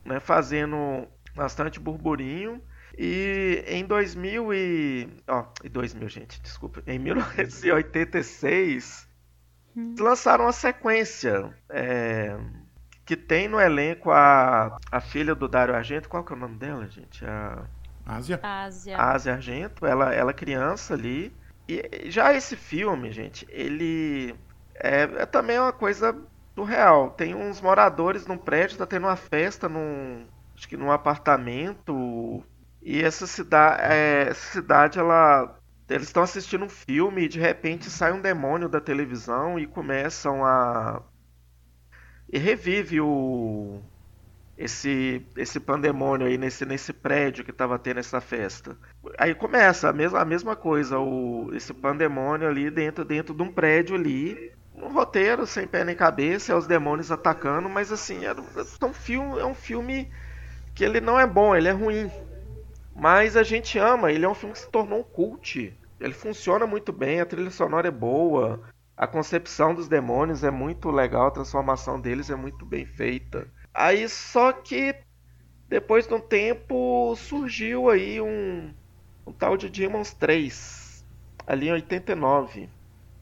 né, fazendo bastante burburinho. E em 2000 e ó, oh, 2000, gente, desculpa, em 1986 hum. lançaram uma sequência é, que tem no elenco a, a filha do Dario Argento, qual que é o nome dela, gente? A Ásia. Ásia. Ásia Argento, ela ela criança ali. E já esse filme, gente, ele é, é também uma coisa surreal. Tem uns moradores num prédio, tá tendo uma festa num, acho que num apartamento. E essa cidade, é, essa cidade ela eles estão assistindo um filme e de repente sai um demônio da televisão e começam a e revive o esse esse pandemônio aí nesse nesse prédio que estava tendo essa festa. Aí começa a mesma a mesma coisa, o esse pandemônio ali dentro dentro de um prédio ali um roteiro sem pé nem cabeça, é os demônios atacando, mas assim, é, é, um filme, é um filme que ele não é bom, ele é ruim. Mas a gente ama, ele é um filme que se tornou um cult. Ele funciona muito bem, a trilha sonora é boa, a concepção dos demônios é muito legal, a transformação deles é muito bem feita. Aí só que depois de um tempo surgiu aí um, um tal de Demons 3, ali em 89.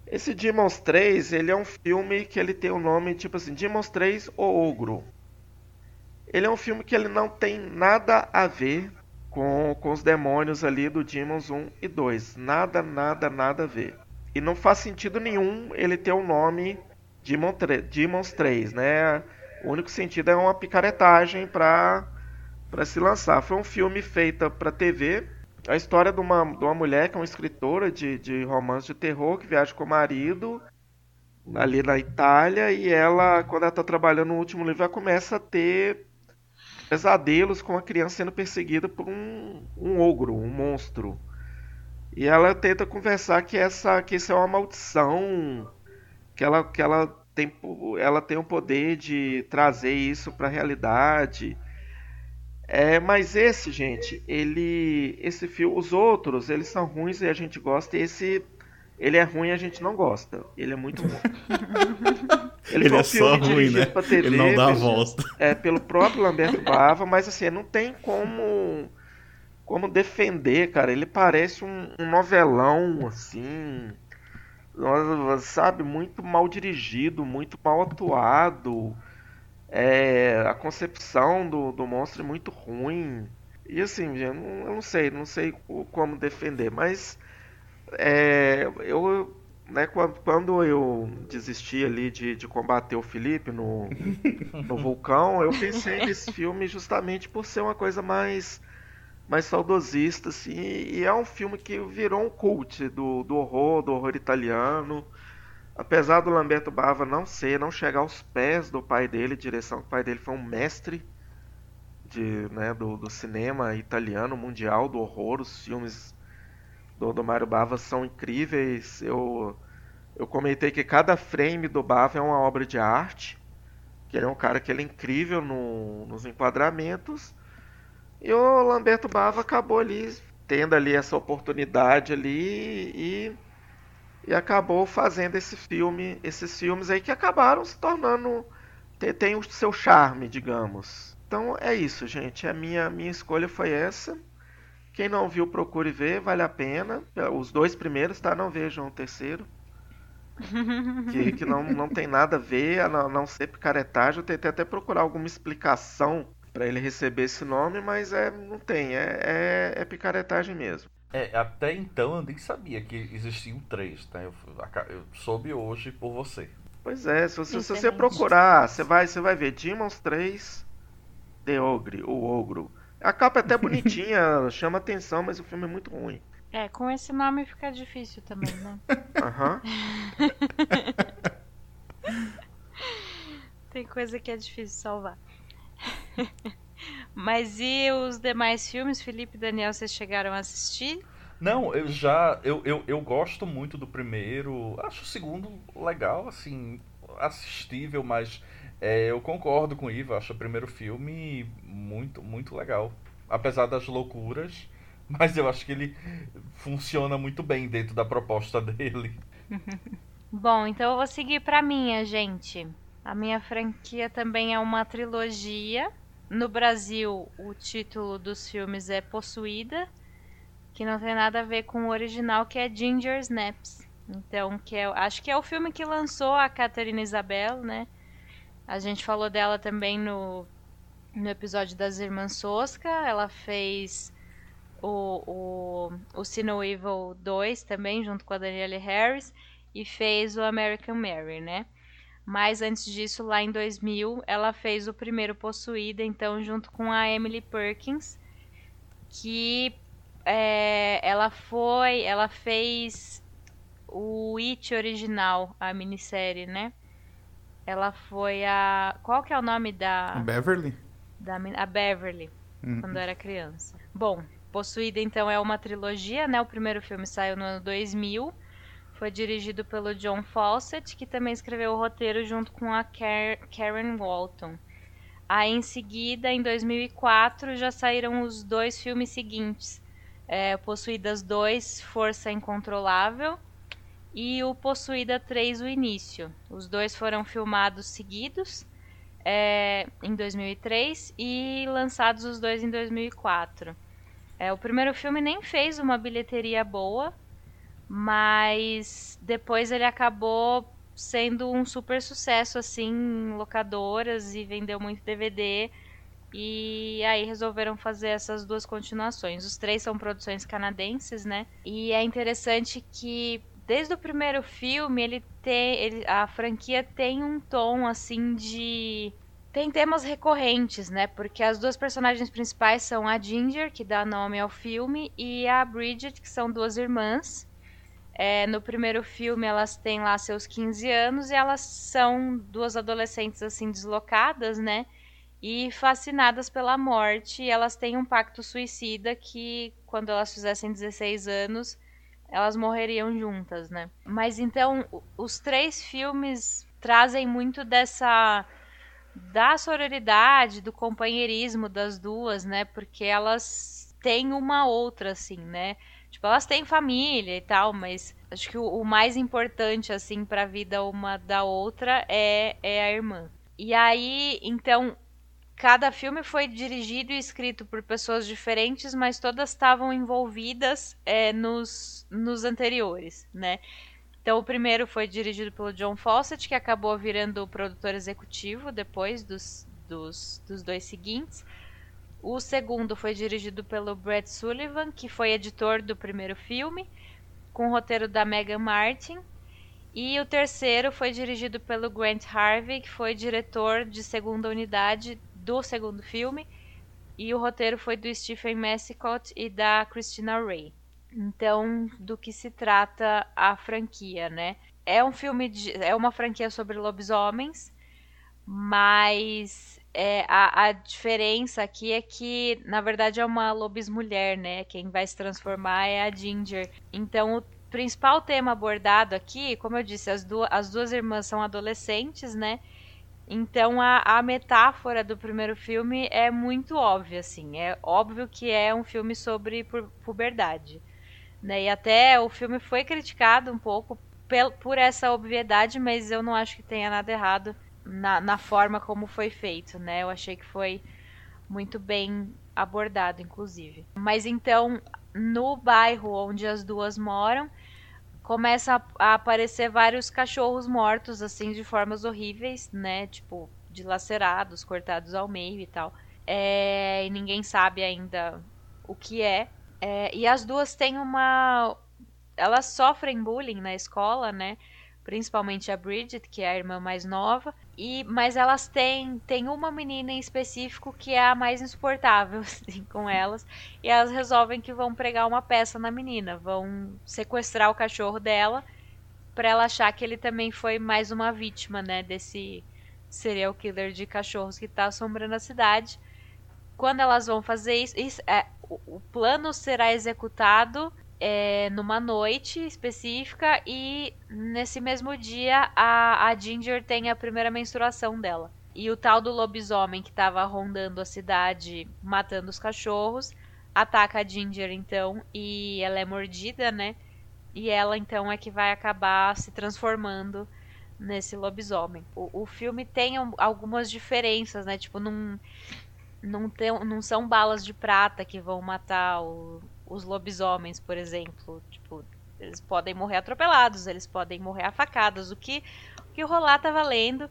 Esse Demons 3, ele é um filme que ele tem o um nome tipo assim, Demons 3 O Ogro. Ele é um filme que ele não tem nada a ver com, com os demônios ali do Demons 1 e 2. Nada, nada, nada a ver. E não faz sentido nenhum ele ter o um nome Demon 3, Demons 3, né? O único sentido é uma picaretagem para se lançar. Foi um filme feito para TV, a história de uma, de uma mulher que é uma escritora de, de romance de terror que viaja com o marido ali na Itália e ela, quando ela está trabalhando no último livro, ela começa a ter pesadelos com a criança sendo perseguida por um, um ogro, um monstro. E ela tenta conversar que essa que isso é uma maldição, que ela que ela tem ela tem o poder de trazer isso para a realidade. É, mas esse, gente, ele esse filme, os outros, eles são ruins e a gente gosta, e esse ele é ruim e a gente não gosta. Ele é muito ruim. Ele, ele é só ruim, né? TV, ele não dá a voz. É, pelo próprio Lamberto Bava, mas assim, não tem como como defender, cara. Ele parece um, um novelão, assim. Sabe, muito mal dirigido, muito mal atuado. É, a concepção do, do monstro é muito ruim. E assim, eu não, eu não sei, não sei como defender, mas é, eu, né, quando, eu desisti ali de, de combater o Felipe no, no vulcão, eu pensei nesse filme justamente por ser uma coisa mais mais saudosista, assim, e é um filme que virou um cult do, do horror, do horror italiano. Apesar do Lamberto Bava não ser, não chegar aos pés do pai dele, direção, o pai dele foi um mestre de, né, do, do cinema italiano, mundial, do horror, os filmes do, do Mário Bava são incríveis. Eu, eu comentei que cada frame do Bava é uma obra de arte, que ele é um cara que ele é incrível no, nos enquadramentos, e o Lamberto Bava acabou ali tendo ali essa oportunidade ali e, e acabou fazendo esse filme, esses filmes aí que acabaram se tornando tem, tem o seu charme, digamos. Então é isso, gente. A minha minha escolha foi essa. Quem não viu, procure ver, vale a pena. Os dois primeiros, tá? Não vejam o terceiro. que, que não, não tem nada a ver, a não, não ser picaretagem. Eu tentei até procurar alguma explicação para ele receber esse nome, mas é, não tem, é, é, é, picaretagem mesmo. É, até então eu nem sabia que existiam três, tá? Eu, eu soube hoje por você. Pois é, se você, se você procurar, você vai, você vai ver Demons 3, The Ogre, o Ogro. A capa é até bonitinha, chama atenção, mas o filme é muito ruim. É, com esse nome fica difícil também, né? Aham. Tem coisa que é difícil salvar. Mas e os demais filmes, Felipe e Daniel, vocês chegaram a assistir? Não, eu já. Eu, eu, eu gosto muito do primeiro. Acho o segundo legal, assim, assistível, mas é, eu concordo com o Ivo. Acho o primeiro filme muito, muito legal. Apesar das loucuras, mas eu acho que ele funciona muito bem dentro da proposta dele. Bom, então eu vou seguir pra minha, gente. A minha franquia também é uma trilogia. No Brasil, o título dos filmes é Possuída, que não tem nada a ver com o original, que é Ginger Snaps. Então, que é, acho que é o filme que lançou a Catarina Isabel, né? A gente falou dela também no, no episódio das Irmãs Sosca. Ela fez o, o, o Sino Evil 2 também, junto com a Danielle Harris. E fez o American Mary, né? Mas antes disso, lá em 2000, ela fez o primeiro Possuída, então, junto com a Emily Perkins, que é, ela foi, ela fez o It original, a minissérie, né? Ela foi a. Qual que é o nome da. A Beverly? Da, a Beverly, uhum. quando era criança. Bom, Possuída então é uma trilogia, né? O primeiro filme saiu no ano 2000 foi dirigido pelo John Fawcett, que também escreveu o roteiro junto com a Karen Walton. Aí, em seguida, em 2004, já saíram os dois filmes seguintes: é, Possuídas 2, Força Incontrolável, e o Possuída 3, O Início. Os dois foram filmados seguidos é, em 2003 e lançados os dois em 2004. É, o primeiro filme nem fez uma bilheteria boa, mas depois ele acabou sendo um super sucesso assim em locadoras e vendeu muito DVD. E aí resolveram fazer essas duas continuações. Os três são produções canadenses, né? E é interessante que desde o primeiro filme ele tem, ele, a franquia tem um tom assim de tem temas recorrentes, né? Porque as duas personagens principais são a Ginger, que dá nome ao filme, e a Bridget, que são duas irmãs É, no primeiro filme, elas têm lá seus 15 anos e elas são duas adolescentes assim deslocadas, né? E fascinadas pela morte. Elas têm um pacto suicida que, quando elas fizessem 16 anos, elas morreriam juntas, né? Mas então, os três filmes trazem muito dessa da sororidade, do companheirismo das duas, né? Porque elas têm uma outra, assim, né? Tipo, elas têm família e tal, mas acho que o, o mais importante, assim, pra vida uma da outra é, é a irmã. E aí, então, cada filme foi dirigido e escrito por pessoas diferentes, mas todas estavam envolvidas é, nos, nos anteriores, né? Então, o primeiro foi dirigido pelo John Fawcett, que acabou virando o produtor executivo depois dos, dos, dos dois seguintes. O segundo foi dirigido pelo Brett Sullivan, que foi editor do primeiro filme, com o roteiro da Megan Martin. E o terceiro foi dirigido pelo Grant Harvey, que foi diretor de segunda unidade do segundo filme. E o roteiro foi do Stephen Massicott e da Christina Ray. Então, do que se trata a franquia, né? É um filme de, é uma franquia sobre lobisomens, mas é, a, a, diferença aqui é que, na verdade, é uma lobismulher, né? Quem vai se transformar é a Ginger. Então, o principal tema abordado aqui, como eu disse, as, du as duas irmãs são adolescentes, né? Então, a, a metáfora do primeiro filme é muito óbvia, assim. É óbvio que é um filme sobre pu puberdade. Né? E até o filme foi criticado um pouco por essa obviedade, mas eu não acho que tenha nada errado na, na forma como foi feito, né? Eu achei que foi muito bem abordado, inclusive. Mas então, no bairro onde as duas moram, começa a, aparecer vários cachorros mortos, assim, de formas horríveis, né? Tipo, dilacerados, cortados ao meio e tal. É, e ninguém sabe ainda o que é. é. E as duas têm uma. Elas sofrem bullying na escola, né? Principalmente a Bridget, que é a irmã mais nova. E, mas elas têm, têm uma menina em específico que é a mais insuportável assim, com elas. E elas resolvem que vão pregar uma peça na menina. Vão sequestrar o cachorro dela para ela achar que ele também foi mais uma vítima, né? Desse serial killer de cachorros que está assombrando a cidade. Quando elas vão fazer isso, isso é, o, o plano será executado é, numa noite específica e nesse mesmo dia a, a Ginger tem a primeira menstruação dela. E o tal do lobisomem que estava rondando a cidade, matando os cachorros, ataca a Ginger então e ela é mordida, né? E ela então é que vai acabar se transformando nesse lobisomem. O, o filme tem algumas diferenças, né? Tipo, não, não, tem, não são balas de prata que vão matar o, os lobisomens, por exemplo. Tipo, eles podem morrer atropelados, eles podem morrer a facadas. O que, o que rolar tá valendo.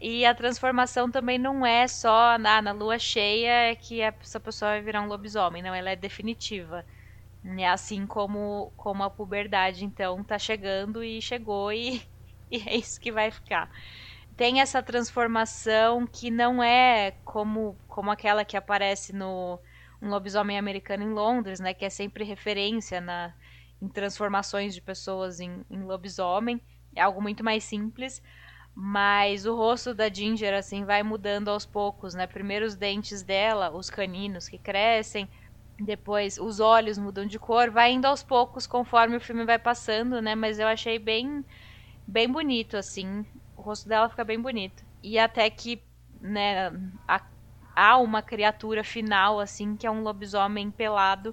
E a transformação também não é só na, na lua cheia que essa pessoa vai virar um lobisomem, não, ela é definitiva. É assim como, como a puberdade, então, tá chegando e chegou e, e é isso que vai ficar. Tem essa transformação que não é como, como aquela que aparece no, um lobisomem americano em Londres, né, que é sempre referência na, em transformações de pessoas em, em lobisomem. É algo muito mais simples, mas o rosto da Ginger assim vai mudando aos poucos, né? Primeiro os dentes dela, os caninos que crescem, depois os olhos mudam de cor, vai indo aos poucos conforme o filme vai passando, né? Mas eu achei bem bem bonito assim. O rosto dela fica bem bonito. E até que, né, a há uma criatura final, assim, que é um lobisomem pelado.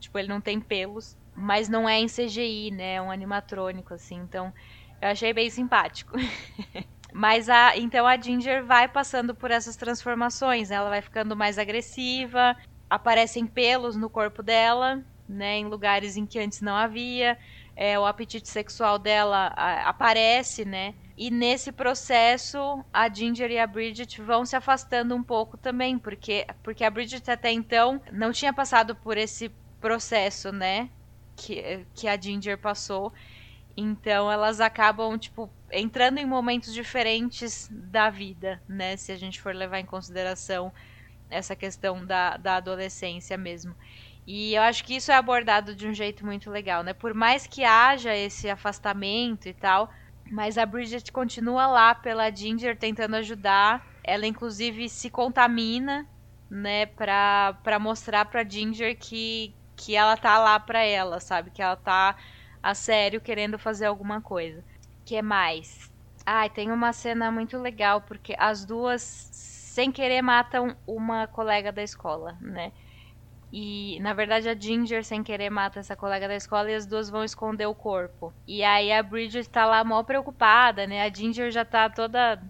Tipo, ele não tem pelos, mas não é em CGI, né? É um animatrônico, assim. Então, eu achei bem simpático. mas a, então a Ginger vai passando por essas transformações. Né? Ela vai ficando mais agressiva, aparecem pelos no corpo dela, né? Em lugares em que antes não havia. É, o apetite sexual dela a, aparece, né? E nesse processo, a Ginger e a Bridget vão se afastando um pouco também, porque, porque a Bridget até então não tinha passado por esse processo, né? Que, que a Ginger passou. Então elas acabam, tipo, entrando em momentos diferentes da vida, né? Se a gente for levar em consideração essa questão da, da adolescência mesmo. E eu acho que isso é abordado de um jeito muito legal, né? Por mais que haja esse afastamento e tal, mas a Bridget continua lá pela Ginger tentando ajudar. Ela inclusive se contamina, né, pra, pra mostrar pra Ginger que, que ela tá lá pra ela, sabe? Que ela tá a sério querendo fazer alguma coisa. Que mais? Ai, tem uma cena muito legal porque as duas sem querer matam uma colega da escola, né? E, na verdade, a Ginger, sem querer, mata essa colega da escola e as duas vão esconder o corpo. E aí a Bridget tá lá mal preocupada, né? A Ginger já tá toda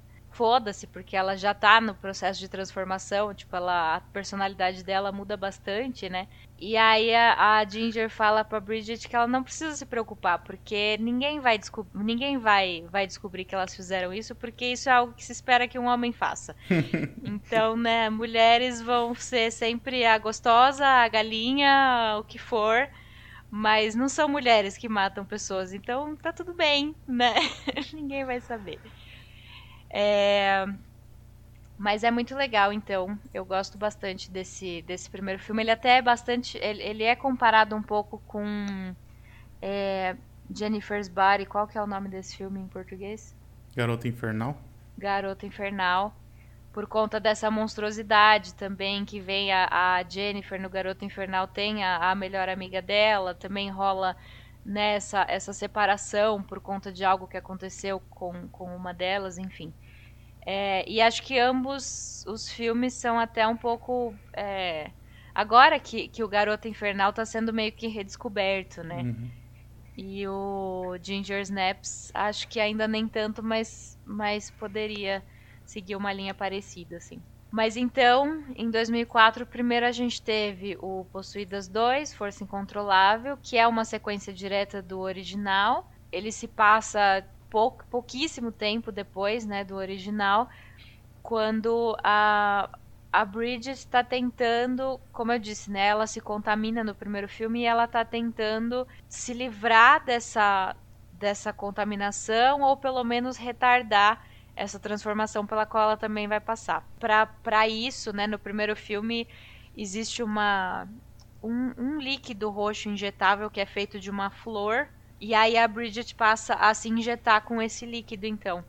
foda-se, porque ela já tá no processo de transformação, tipo, ela, a personalidade dela muda bastante, né? E aí a, a, Ginger fala pra Bridget que ela não precisa se preocupar, porque ninguém vai descobrir, ninguém vai, vai descobrir que elas fizeram isso, porque isso é algo que se espera que um homem faça. então, né, mulheres vão ser sempre a gostosa, a galinha, o que for, mas não são mulheres que matam pessoas, então tá tudo bem, né? ninguém vai saber. É... Mas é muito legal, então. Eu gosto bastante desse, desse primeiro filme. Ele até é bastante. Ele, ele é comparado um pouco com é, Jennifer's Body. Qual que é o nome desse filme em português? Garota Infernal. Garota Infernal. Por conta dessa monstruosidade também que vem a, a Jennifer no Garota Infernal tem a, a melhor amiga dela. Também rola nessa essa separação por conta de algo que aconteceu com, com uma delas, enfim. É, e acho que ambos os filmes são até um pouco. É, agora que, que o Garoto Infernal está sendo meio que redescoberto, né? Uhum. E o Ginger Snaps, acho que ainda nem tanto, mas, mas poderia seguir uma linha parecida, assim. Mas então, em 2004, primeiro a gente teve o Possuídas 2, Força Incontrolável, que é uma sequência direta do original. Ele se passa pou, pouquíssimo tempo depois né, do original, quando a, a Bridget está tentando, como eu disse, né, ela se contamina no primeiro filme e ela está tentando se livrar dessa, dessa contaminação ou pelo menos retardar essa transformação pela qual ela também vai passar. Para isso, né, no primeiro filme existe uma um, um, líquido roxo injetável que é feito de uma flor e aí a Bridget passa a se injetar com esse líquido então,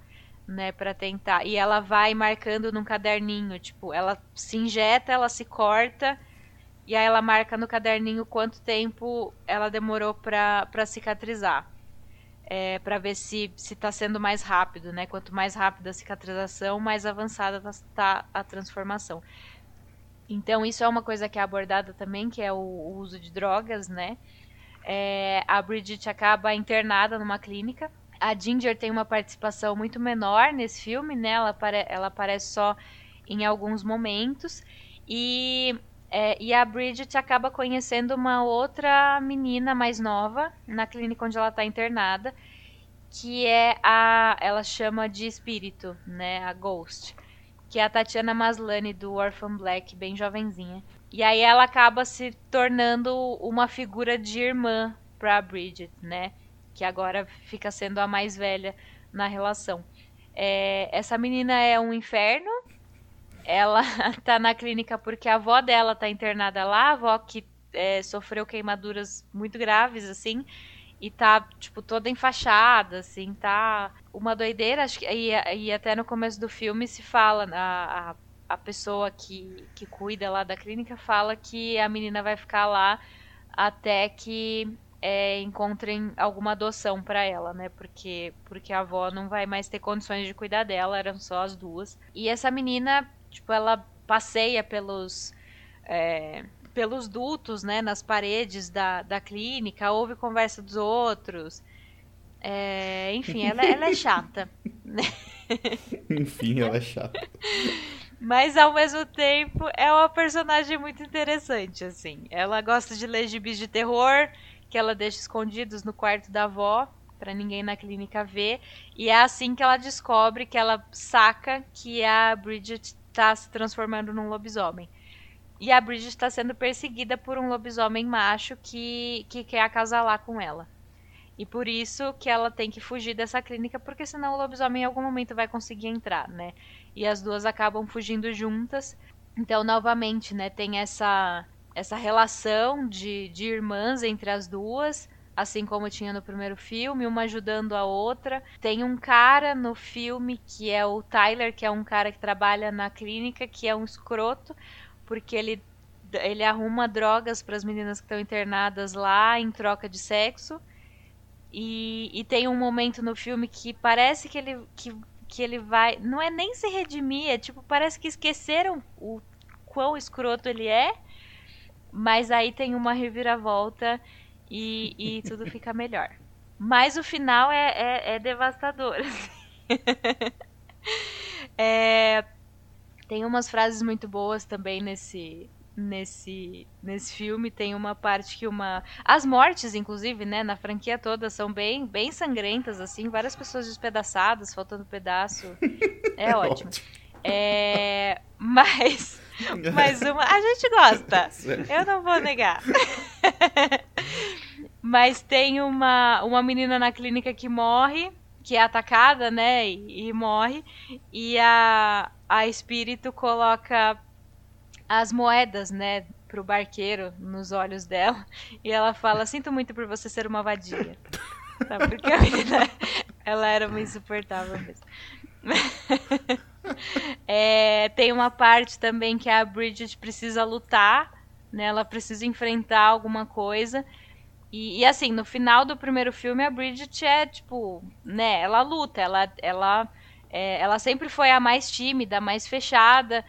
né, para tentar. E ela vai marcando num caderninho, tipo, ela se injeta, ela se corta e aí ela marca no caderninho quanto tempo ela demorou para cicatrizar é, para ver se está sendo mais rápido, né? Quanto mais rápida a cicatrização, mais avançada está a transformação. Então isso é uma coisa que é abordada também, que é o, o uso de drogas, né? É, a Bridget acaba internada numa clínica. A Ginger tem uma participação muito menor nesse filme, né? Ela, apare ela aparece só em alguns momentos. E é, e a Bridget acaba conhecendo uma outra menina mais nova na clínica onde ela está internada, que é a. Ela chama de espírito, né? A Ghost. Que é a Tatiana Maslany do Orphan Black, bem jovenzinha. E aí ela acaba se tornando uma figura de irmã pra Bridget, né? Que agora fica sendo a mais velha na relação. É, essa menina é um inferno, ela tá na clínica porque a avó dela tá internada lá, a avó que é, sofreu queimaduras muito graves, assim, e tá, tipo, toda enfaixada, assim, tá uma doideira. Acho que, e, e até no começo do filme se fala, a, a, a pessoa que, que cuida lá da clínica fala que a menina vai ficar lá até que é, encontrem alguma adoção para ela, né? Porque, porque a avó não vai mais ter condições de cuidar dela, eram só as duas. E essa menina Tipo, ela passeia pelos. É, pelos dutos, né, nas paredes da, da clínica, ouve conversa dos outros. É, enfim, ela, ela é chata. Né? enfim, ela é chata. Mas ao mesmo tempo é uma personagem muito interessante, assim. Ela gosta de ler gibis de terror, que ela deixa escondidos no quarto da avó, para ninguém na clínica ver. E é assim que ela descobre que ela saca que a Bridget está se transformando num lobisomem. E a Bridget está sendo perseguida por um lobisomem macho que, que quer acasalar com ela. E por isso que ela tem que fugir dessa clínica, porque senão o lobisomem em algum momento vai conseguir entrar, né? E as duas acabam fugindo juntas. Então, novamente, né, tem essa essa relação de, de irmãs entre as duas, assim como tinha no primeiro filme, uma ajudando a outra. Tem um cara no filme que é o Tyler, que é um cara que trabalha na clínica, que é um escroto, porque ele ele arruma drogas para as meninas que estão internadas lá em troca de sexo. E, e, tem um momento no filme que parece que ele, que, que ele vai. Não é nem se redimir, é tipo, parece que esqueceram o quão escroto ele é. Mas aí tem uma reviravolta e, e tudo fica melhor. Mas o final é, é, é devastador. é, tem umas frases muito boas também nesse, nesse, nesse filme. Tem uma parte que uma. As mortes, inclusive, né, na franquia toda, são bem, bem sangrentas, assim, várias pessoas despedaçadas, faltando pedaço. É ótimo. É. Mas. Mas uma. A gente gosta. Eu não vou negar. Mas tem uma, uma menina na clínica que morre, que é atacada, né? E, e morre. E a, a espírito coloca as moedas, né, pro barqueiro nos olhos dela. E ela fala: Sinto muito por você ser uma vadia. Tá? Porque a menina, ela era uma insuportável mesmo. é, tem uma parte também que a Bridget precisa lutar, né? Ela precisa enfrentar alguma coisa. E, e, assim, no final do primeiro filme, a Bridget é tipo, né? Ela luta, ela, ela, é, ela sempre foi a mais tímida, a mais fechada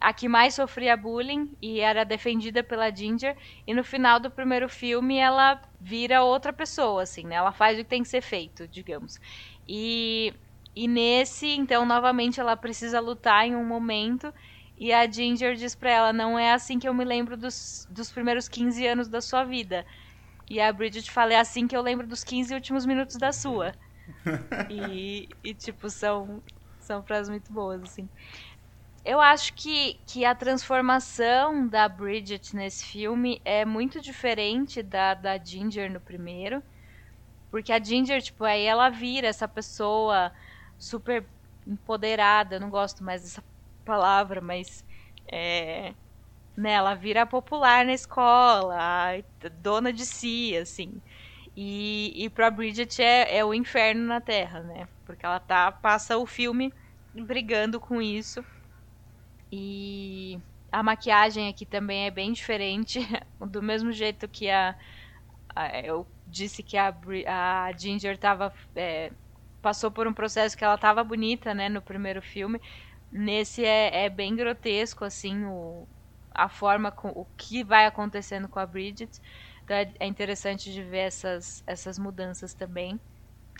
a que mais sofria bullying e era defendida pela Ginger. E no final do primeiro filme ela vira outra pessoa, assim, né? Ela faz o que tem que ser feito, digamos. E, e nesse, então, novamente ela precisa lutar em um momento. E a Ginger diz pra ela: Não é assim que eu me lembro dos, dos primeiros 15 anos da sua vida. E a Bridget fala: É assim que eu lembro dos 15 últimos minutos da sua. e, e, tipo, são, são frases muito boas, assim. Eu acho que, que a transformação da Bridget nesse filme é muito diferente da, da Ginger no primeiro. Porque a Ginger, tipo, aí ela vira essa pessoa super empoderada. Não gosto mais dessa palavra, mas. É, né, ela vira popular na escola, dona de si, assim. E, e pra Bridget é, é o inferno na Terra, né? Porque ela tá, passa o filme brigando com isso. E a maquiagem aqui também é bem diferente, do mesmo jeito que a, a eu disse que a, a Ginger tava, é, passou por um processo que ela tava bonita, né, no primeiro filme. Nesse é, é bem grotesco, assim, o, a forma, com, o que vai acontecendo com a Bridget. Então é, é interessante de ver essas, essas mudanças também.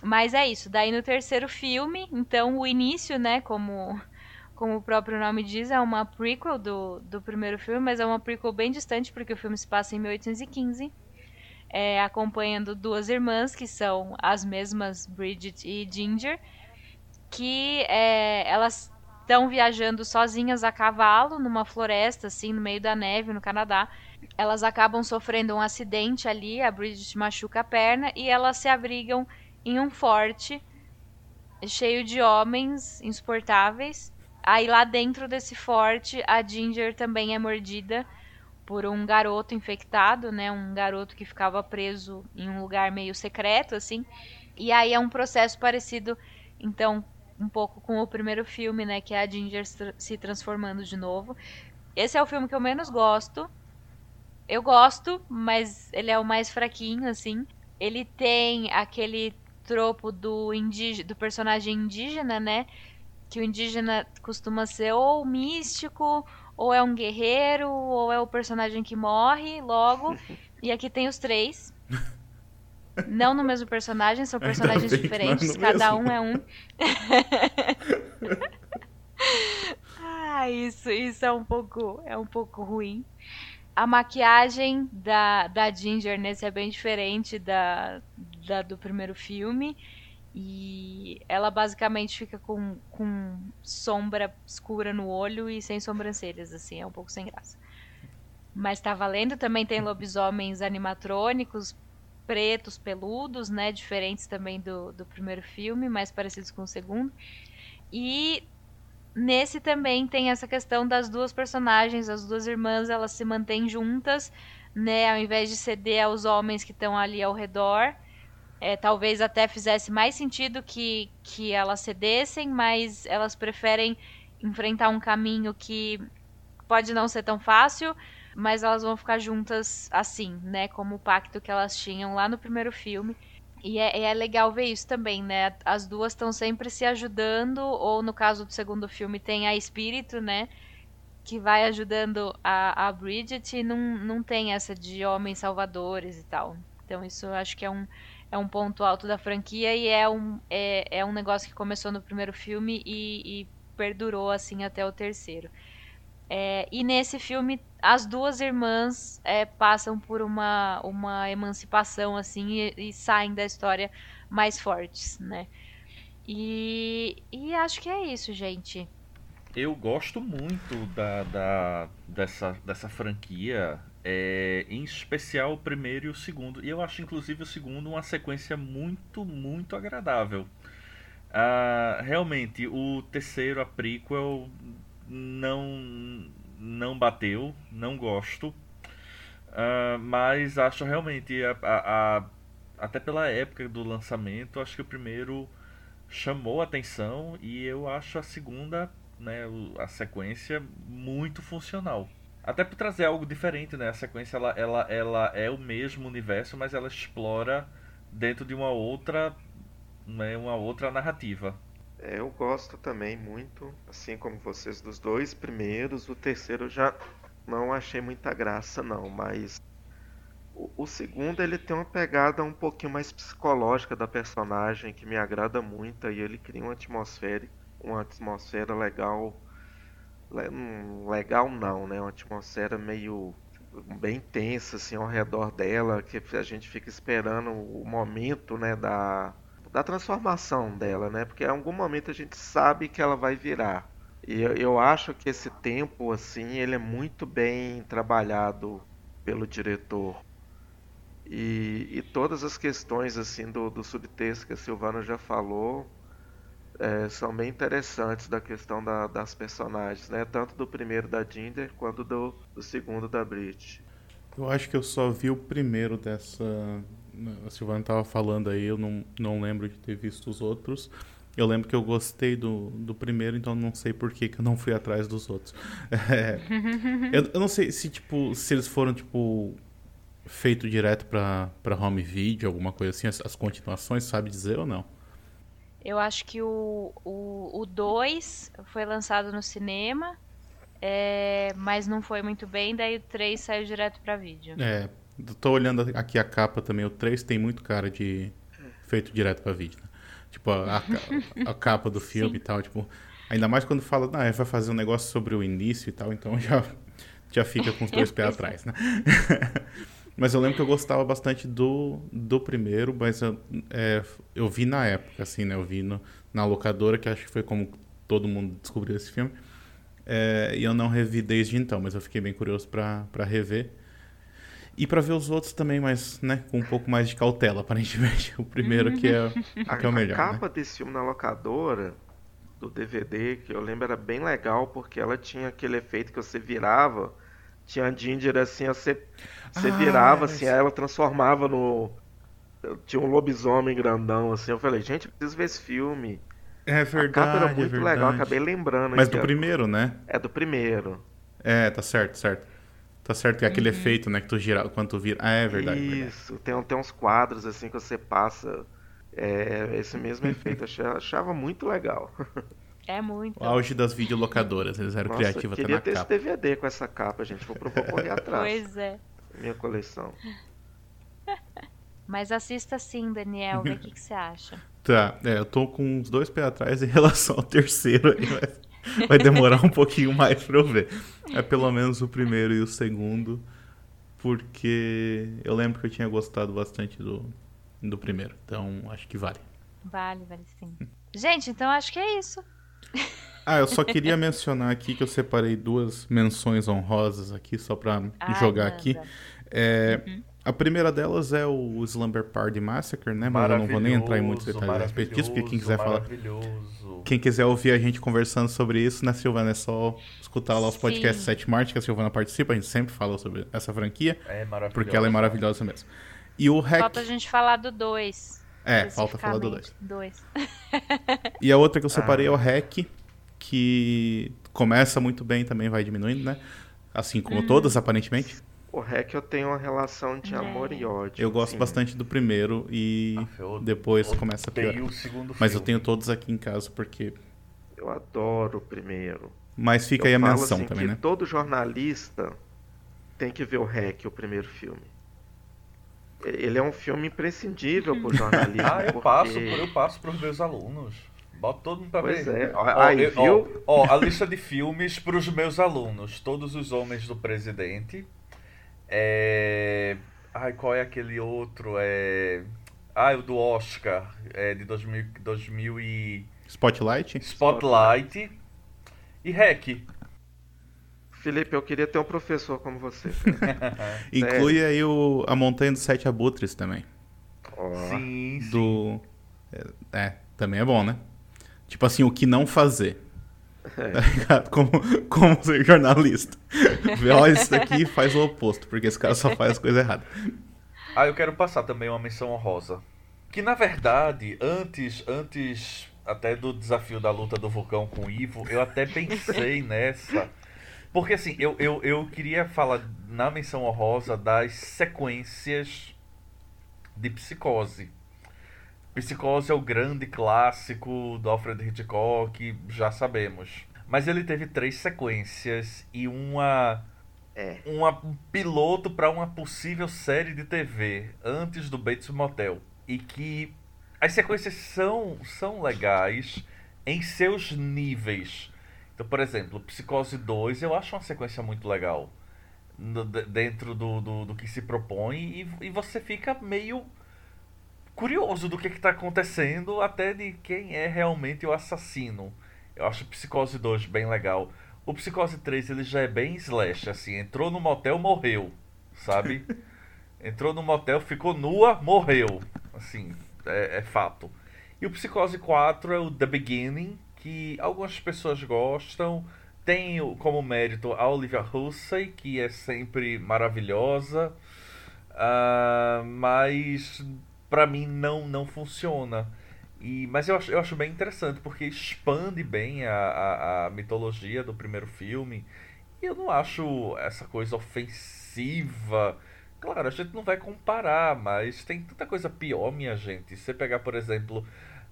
Mas é isso. Daí no terceiro filme, então o início, né, como como o próprio nome diz, é uma prequel do, do primeiro filme, mas é uma prequel bem distante, porque o filme se passa em 1815, é, acompanhando duas irmãs, que são as mesmas Bridget e Ginger, que é, elas estão viajando sozinhas a cavalo numa floresta, assim, no meio da neve, no Canadá. Elas acabam sofrendo um acidente ali, a Bridget machuca a perna, e elas se abrigam em um forte cheio de homens insuportáveis Aí lá dentro desse forte, a Ginger também é mordida por um garoto infectado, né? Um garoto que ficava preso em um lugar meio secreto, assim. E aí é um processo parecido, então, um pouco com o primeiro filme, né? Que é a Ginger se transformando de novo. Esse é o filme que eu menos gosto. Eu gosto, mas ele é o mais fraquinho, assim. Ele tem aquele tropo do, indígena, do personagem indígena, né? que o indígena costuma ser ou místico, ou é um guerreiro, ou é o personagem que morre logo. E aqui tem os três. Não no mesmo personagem, são personagens diferentes, cada mesmo. um é um. ah, isso, isso é um pouco, é um pouco ruim. A maquiagem da, da Ginger nesse é bem diferente da, da do primeiro filme. E ela basicamente fica com, com sombra escura no olho e sem sobrancelhas, assim, é um pouco sem graça. Mas tá valendo, também tem lobisomens animatrônicos, pretos, peludos, né? Diferentes também do, do primeiro filme, mais parecidos com o segundo. E nesse também tem essa questão das duas personagens, as duas irmãs, elas se mantêm juntas, né? Ao invés de ceder aos homens que estão ali ao redor. É, talvez até fizesse mais sentido que, que elas cedessem, mas elas preferem enfrentar um caminho que pode não ser tão fácil, mas elas vão ficar juntas assim, né? Como o pacto que elas tinham lá no primeiro filme. E é, é legal ver isso também, né? As duas estão sempre se ajudando, ou no caso do segundo filme tem a Espírito, né? Que vai ajudando a, a Bridget e não, não tem essa de homens salvadores e tal. Então isso eu acho que é um, é um ponto alto da franquia e é um, é, é um negócio que começou no primeiro filme e, e perdurou assim até o terceiro. É, e nesse filme as duas irmãs é, passam por uma, uma emancipação assim e, e, saem da história mais fortes, né? E, e acho que é isso, gente. Eu gosto muito da, da dessa, dessa franquia, é, em especial o primeiro e o segundo. E eu acho inclusive o segundo uma sequência muito, muito agradável. Ah, realmente, o terceiro, a prequel, não não bateu, não gosto. Uh, mas acho realmente, a, a, a, até pela época do lançamento, acho que o primeiro chamou atenção e eu acho a segunda, né, a sequência, muito funcional. Até por trazer algo diferente, né? A sequência ela, ela, ela é o mesmo universo, mas ela explora dentro de uma outra, né, uma outra narrativa. É, eu gosto também muito, assim como vocês, dos dois primeiros. O terceiro já não achei muita graça, não, mas o, o, segundo ele tem uma pegada um pouquinho mais psicológica da personagem que me agrada muito e ele cria uma atmosfera, uma atmosfera legal. Legal não, né? Uma atmosfera meio bem tensa assim ao redor dela, que a gente fica esperando o momento, né, da da transformação dela, né? Porque em algum momento a gente sabe que ela vai virar. E eu acho que esse tempo, assim, ele é muito bem trabalhado pelo diretor. E, e todas as questões, assim, do, do subtexto que a Silvana já falou, é, são bem interessantes da questão da, das personagens, né? Tanto do primeiro da Jinder quanto do, do segundo da Brit. Eu acho que eu só vi o primeiro dessa, a Silvana estava falando aí, eu não, não lembro de ter visto os outros. Eu lembro que eu gostei do, do primeiro, então não sei por que, que eu não fui atrás dos outros. É, eu, eu não sei se, tipo, se eles foram, tipo, feito direto para home video, alguma coisa assim, as, as, continuações, sabe dizer ou não? Eu acho que o 2 o, o dois foi lançado no cinema, é, mas não foi muito bem, daí o 3 saiu direto para vídeo. É, Tô olhando aqui a capa também, o 3 tem muito cara de feito direto pra vídeo. Né? Tipo, a, a, a, capa do filme Sim. e tal, tipo... Ainda mais quando fala, ah, vai fazer um negócio sobre o início e tal, então já, já fica com os dois pés atrás, né? Mas eu lembro que eu gostava bastante do, do primeiro, mas eu, é, eu vi na época, assim, né? Eu vi no, na locadora, que acho que foi como todo mundo descobriu esse filme. É, e eu não revi desde então, mas eu fiquei bem curioso para rever. E para ver os outros também, mas, né, com um pouco mais de cautela, aparentemente. O primeiro que é, que é o melhor. A capa né? desse filme na locadora, do DVD, que eu lembro era bem legal, porque ela tinha aquele efeito que você virava, tinha a Ginger assim, você, você ah, virava assim, ela transformava no. Tinha um lobisomem grandão, assim. Eu falei, gente, eu preciso ver esse filme. É verdade. A capa era muito é legal, acabei lembrando. Mas do primeiro, né? É do primeiro. É, tá certo, certo. Tá certo que é aquele uhum. efeito, né, que tu gira quando tu vira. Ah, é verdade. Isso, verdade. Tem, tem uns quadros assim que você passa. É, esse mesmo efeito. Achava, achava muito legal. É muito. O auge das videolocadoras, eles eram Nossa, criativos até na ter capa. esse DVD com essa capa, gente. Vou, vou correr atrás. Pois é. Minha coleção. Mas assista sim, Daniel. o que, que você acha? Tá, é, eu tô com uns dois pés atrás em relação ao terceiro aí, mas vai demorar um pouquinho mais pra eu ver. É pelo menos o primeiro e o segundo, porque eu lembro que eu tinha gostado bastante do, do primeiro. Então acho que vale. Vale, vale sim. Gente, então acho que é isso. Ah, eu só queria mencionar aqui que eu separei duas menções honrosas aqui, só pra Ai, jogar aqui. É, uhum. A primeira delas é o Slumber Party Massacre, né? Mas eu não vou nem entrar em muitos detalhes a respeito disso, porque quem quiser falar. Quem quiser ouvir a gente conversando sobre isso, né, Silvana? É só escutar lá os podcasts Sim. 7 Marte, que a Silvana participa, a gente sempre fala sobre essa franquia. É maravilhosa. Porque ela é maravilhosa mesmo. E o Hack. Falta a gente falar do 2. É, falta falar do 2. 2. e a outra que eu separei ah. é o Hack, que começa muito bem também, vai diminuindo, né? Assim como hum. todas, aparentemente. O REC eu tenho uma relação de é. amor e ódio. Eu gosto assim. bastante do primeiro e ah, depois começa a piorar. O segundo Mas eu tenho todos aqui em casa porque. Eu adoro o primeiro. Mas fica eu aí a menção assim, também, né? Todo jornalista tem que ver o REC, o primeiro filme. Ele é um filme imprescindível pro jornalismo. ah, eu porque... passo, eu passo pros meus alunos. Bota todo mundo pra pois ver. É. Ó, Aí, eu, viu? Ó, ó, a lista de filmes pros meus alunos. Todos os Homens do Presidente. É... Ai, qual é aquele outro? É... Ah, o do Oscar. É de 2000, 2000 e... Spotlight? Spotlight. E Hack. Felipe, eu queria ter um professor como você. Inclui aí o, a Montanha dos Sete Abutres também. Oh. Sim, sim. Do... É, é, também é bom, né? Tipo assim, o que não fazer. É. Tá ligado? Como, como ser jornalista. Vê, olha isso daqui e faz o oposto, porque esse cara só faz as coisas erradas. Ah, eu quero passar também uma menção honrosa. Que na verdade, antes, antes até do desafio da luta do vulcão com o Ivo, eu até pensei nessa. Porque assim, eu, eu, eu queria falar na menção honrosa das sequências de psicose. Psicose é o grande clássico do Alfred Hitchcock, já sabemos. Mas ele teve três sequências e uma é. uma, um piloto para uma possível série de TV antes do Bates Motel. E que as sequências são, são legais em seus níveis. Então, por exemplo, Psicose 2 eu acho uma sequência muito legal. No, dentro do, do, do, que se propõe e, e você fica meio curioso do que está acontecendo, até de quem é realmente o assassino. Eu acho Psicose 2 bem legal. O Psicose 3 ele já é bem slash, assim, entrou no motel, morreu, sabe? entrou no motel, ficou nua, morreu. Assim, é, é, fato. E o Psicose 4 é o The Beginning, que algumas pessoas gostam. Tem como mérito a Olivia Hussey, que é sempre maravilhosa. Uh, mas para mim não não funciona. E, mas eu acho, eu acho bem interessante, porque expande bem a, a, a, mitologia do primeiro filme. E eu não acho essa coisa ofensiva. Claro, a gente não vai comparar, mas tem tanta coisa pior, minha gente. Se você pegar, por exemplo,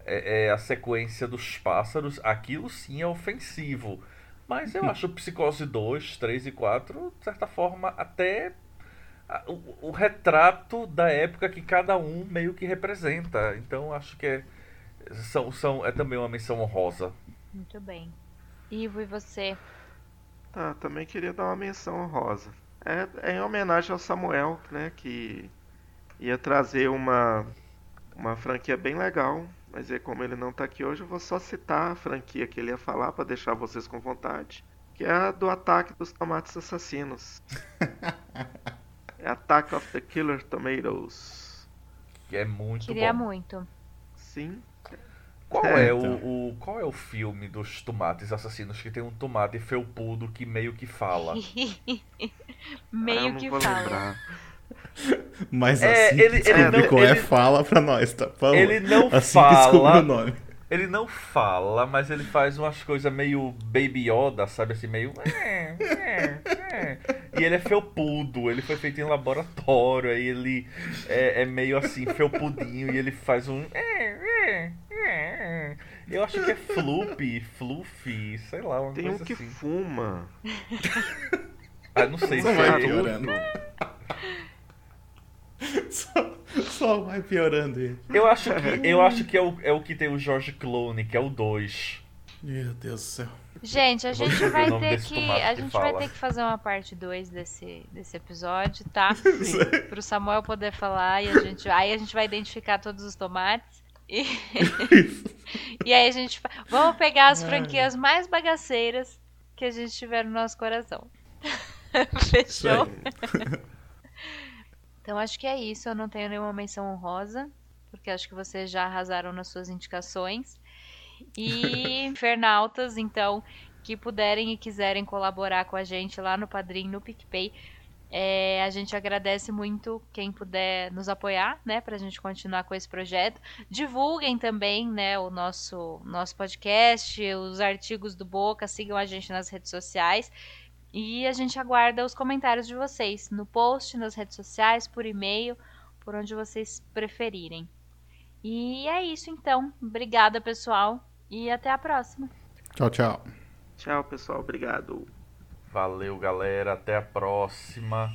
é, é a sequência dos pássaros, aquilo sim é ofensivo. Mas eu acho Psicose 2, 3 e 4, de certa forma, até o, o, retrato da época que cada um meio que representa. Então acho que é, são, são, é também uma menção honrosa. Muito bem. Ivo, e você? Tá, também queria dar uma menção honrosa. É, é em homenagem ao Samuel, né, que ia trazer uma, uma franquia bem legal, mas é como ele não está aqui hoje, eu vou só citar a franquia que ele ia falar para deixar vocês com vontade, que é a do ataque dos tomates assassinos. É Attack of the Killer Tomatoes. Que é muito Queria bom. muito. Sim. Qual é, é então. o, o, qual é o filme dos tomates assassinos que tem um tomate felpudo que meio que fala? meio ah, que fala. Lembrar. Mas é, assim ele, que ele não, qual é, ele, fala pra nós, tá? Por ele não assim fala. o nome. Ele não fala, mas ele faz umas coisas meio Baby Yoda, sabe? Assim, meio. É, é, é. E ele é felpudo, ele foi feito em laboratório, aí ele é, é meio assim, felpudinho, e ele faz um. Eu acho que é Floopy, Fluffy, sei lá, uma Tem coisa um que assim. fuma. Ah, não sei se é. Só, só vai piorando ele. Eu acho que, eu acho que é, o, é o que tem o George Clooney, que é o 2. Meu Deus do céu. Gente, a gente vai ter que. A gente vai ter que fazer uma parte 2 desse, desse episódio, tá? Pro Samuel poder falar e a gente. Aí a gente vai identificar todos os tomates. E, e aí a gente. Vamos pegar as franquias mais bagaceiras que a gente tiver no nosso coração. Fechou? Então acho que é isso. Eu não tenho nenhuma menção honrosa, porque acho que vocês já arrasaram nas suas indicações. E Infernautas, então, que puderem e quiserem colaborar com a gente lá no Padrim, no PicPay, é, a gente agradece muito quem puder nos apoiar, né, para a gente continuar com esse projeto. Divulguem também, né, o nosso nosso podcast, os artigos do Boca, sigam a gente nas redes sociais. E a gente aguarda os comentários de vocês no post, nas redes sociais, por e-mail, por onde vocês preferirem. E é isso então. Obrigada, pessoal, e até a próxima. Tchau, tchau. Tchau, pessoal. Obrigado. Valeu, galera. Até a próxima.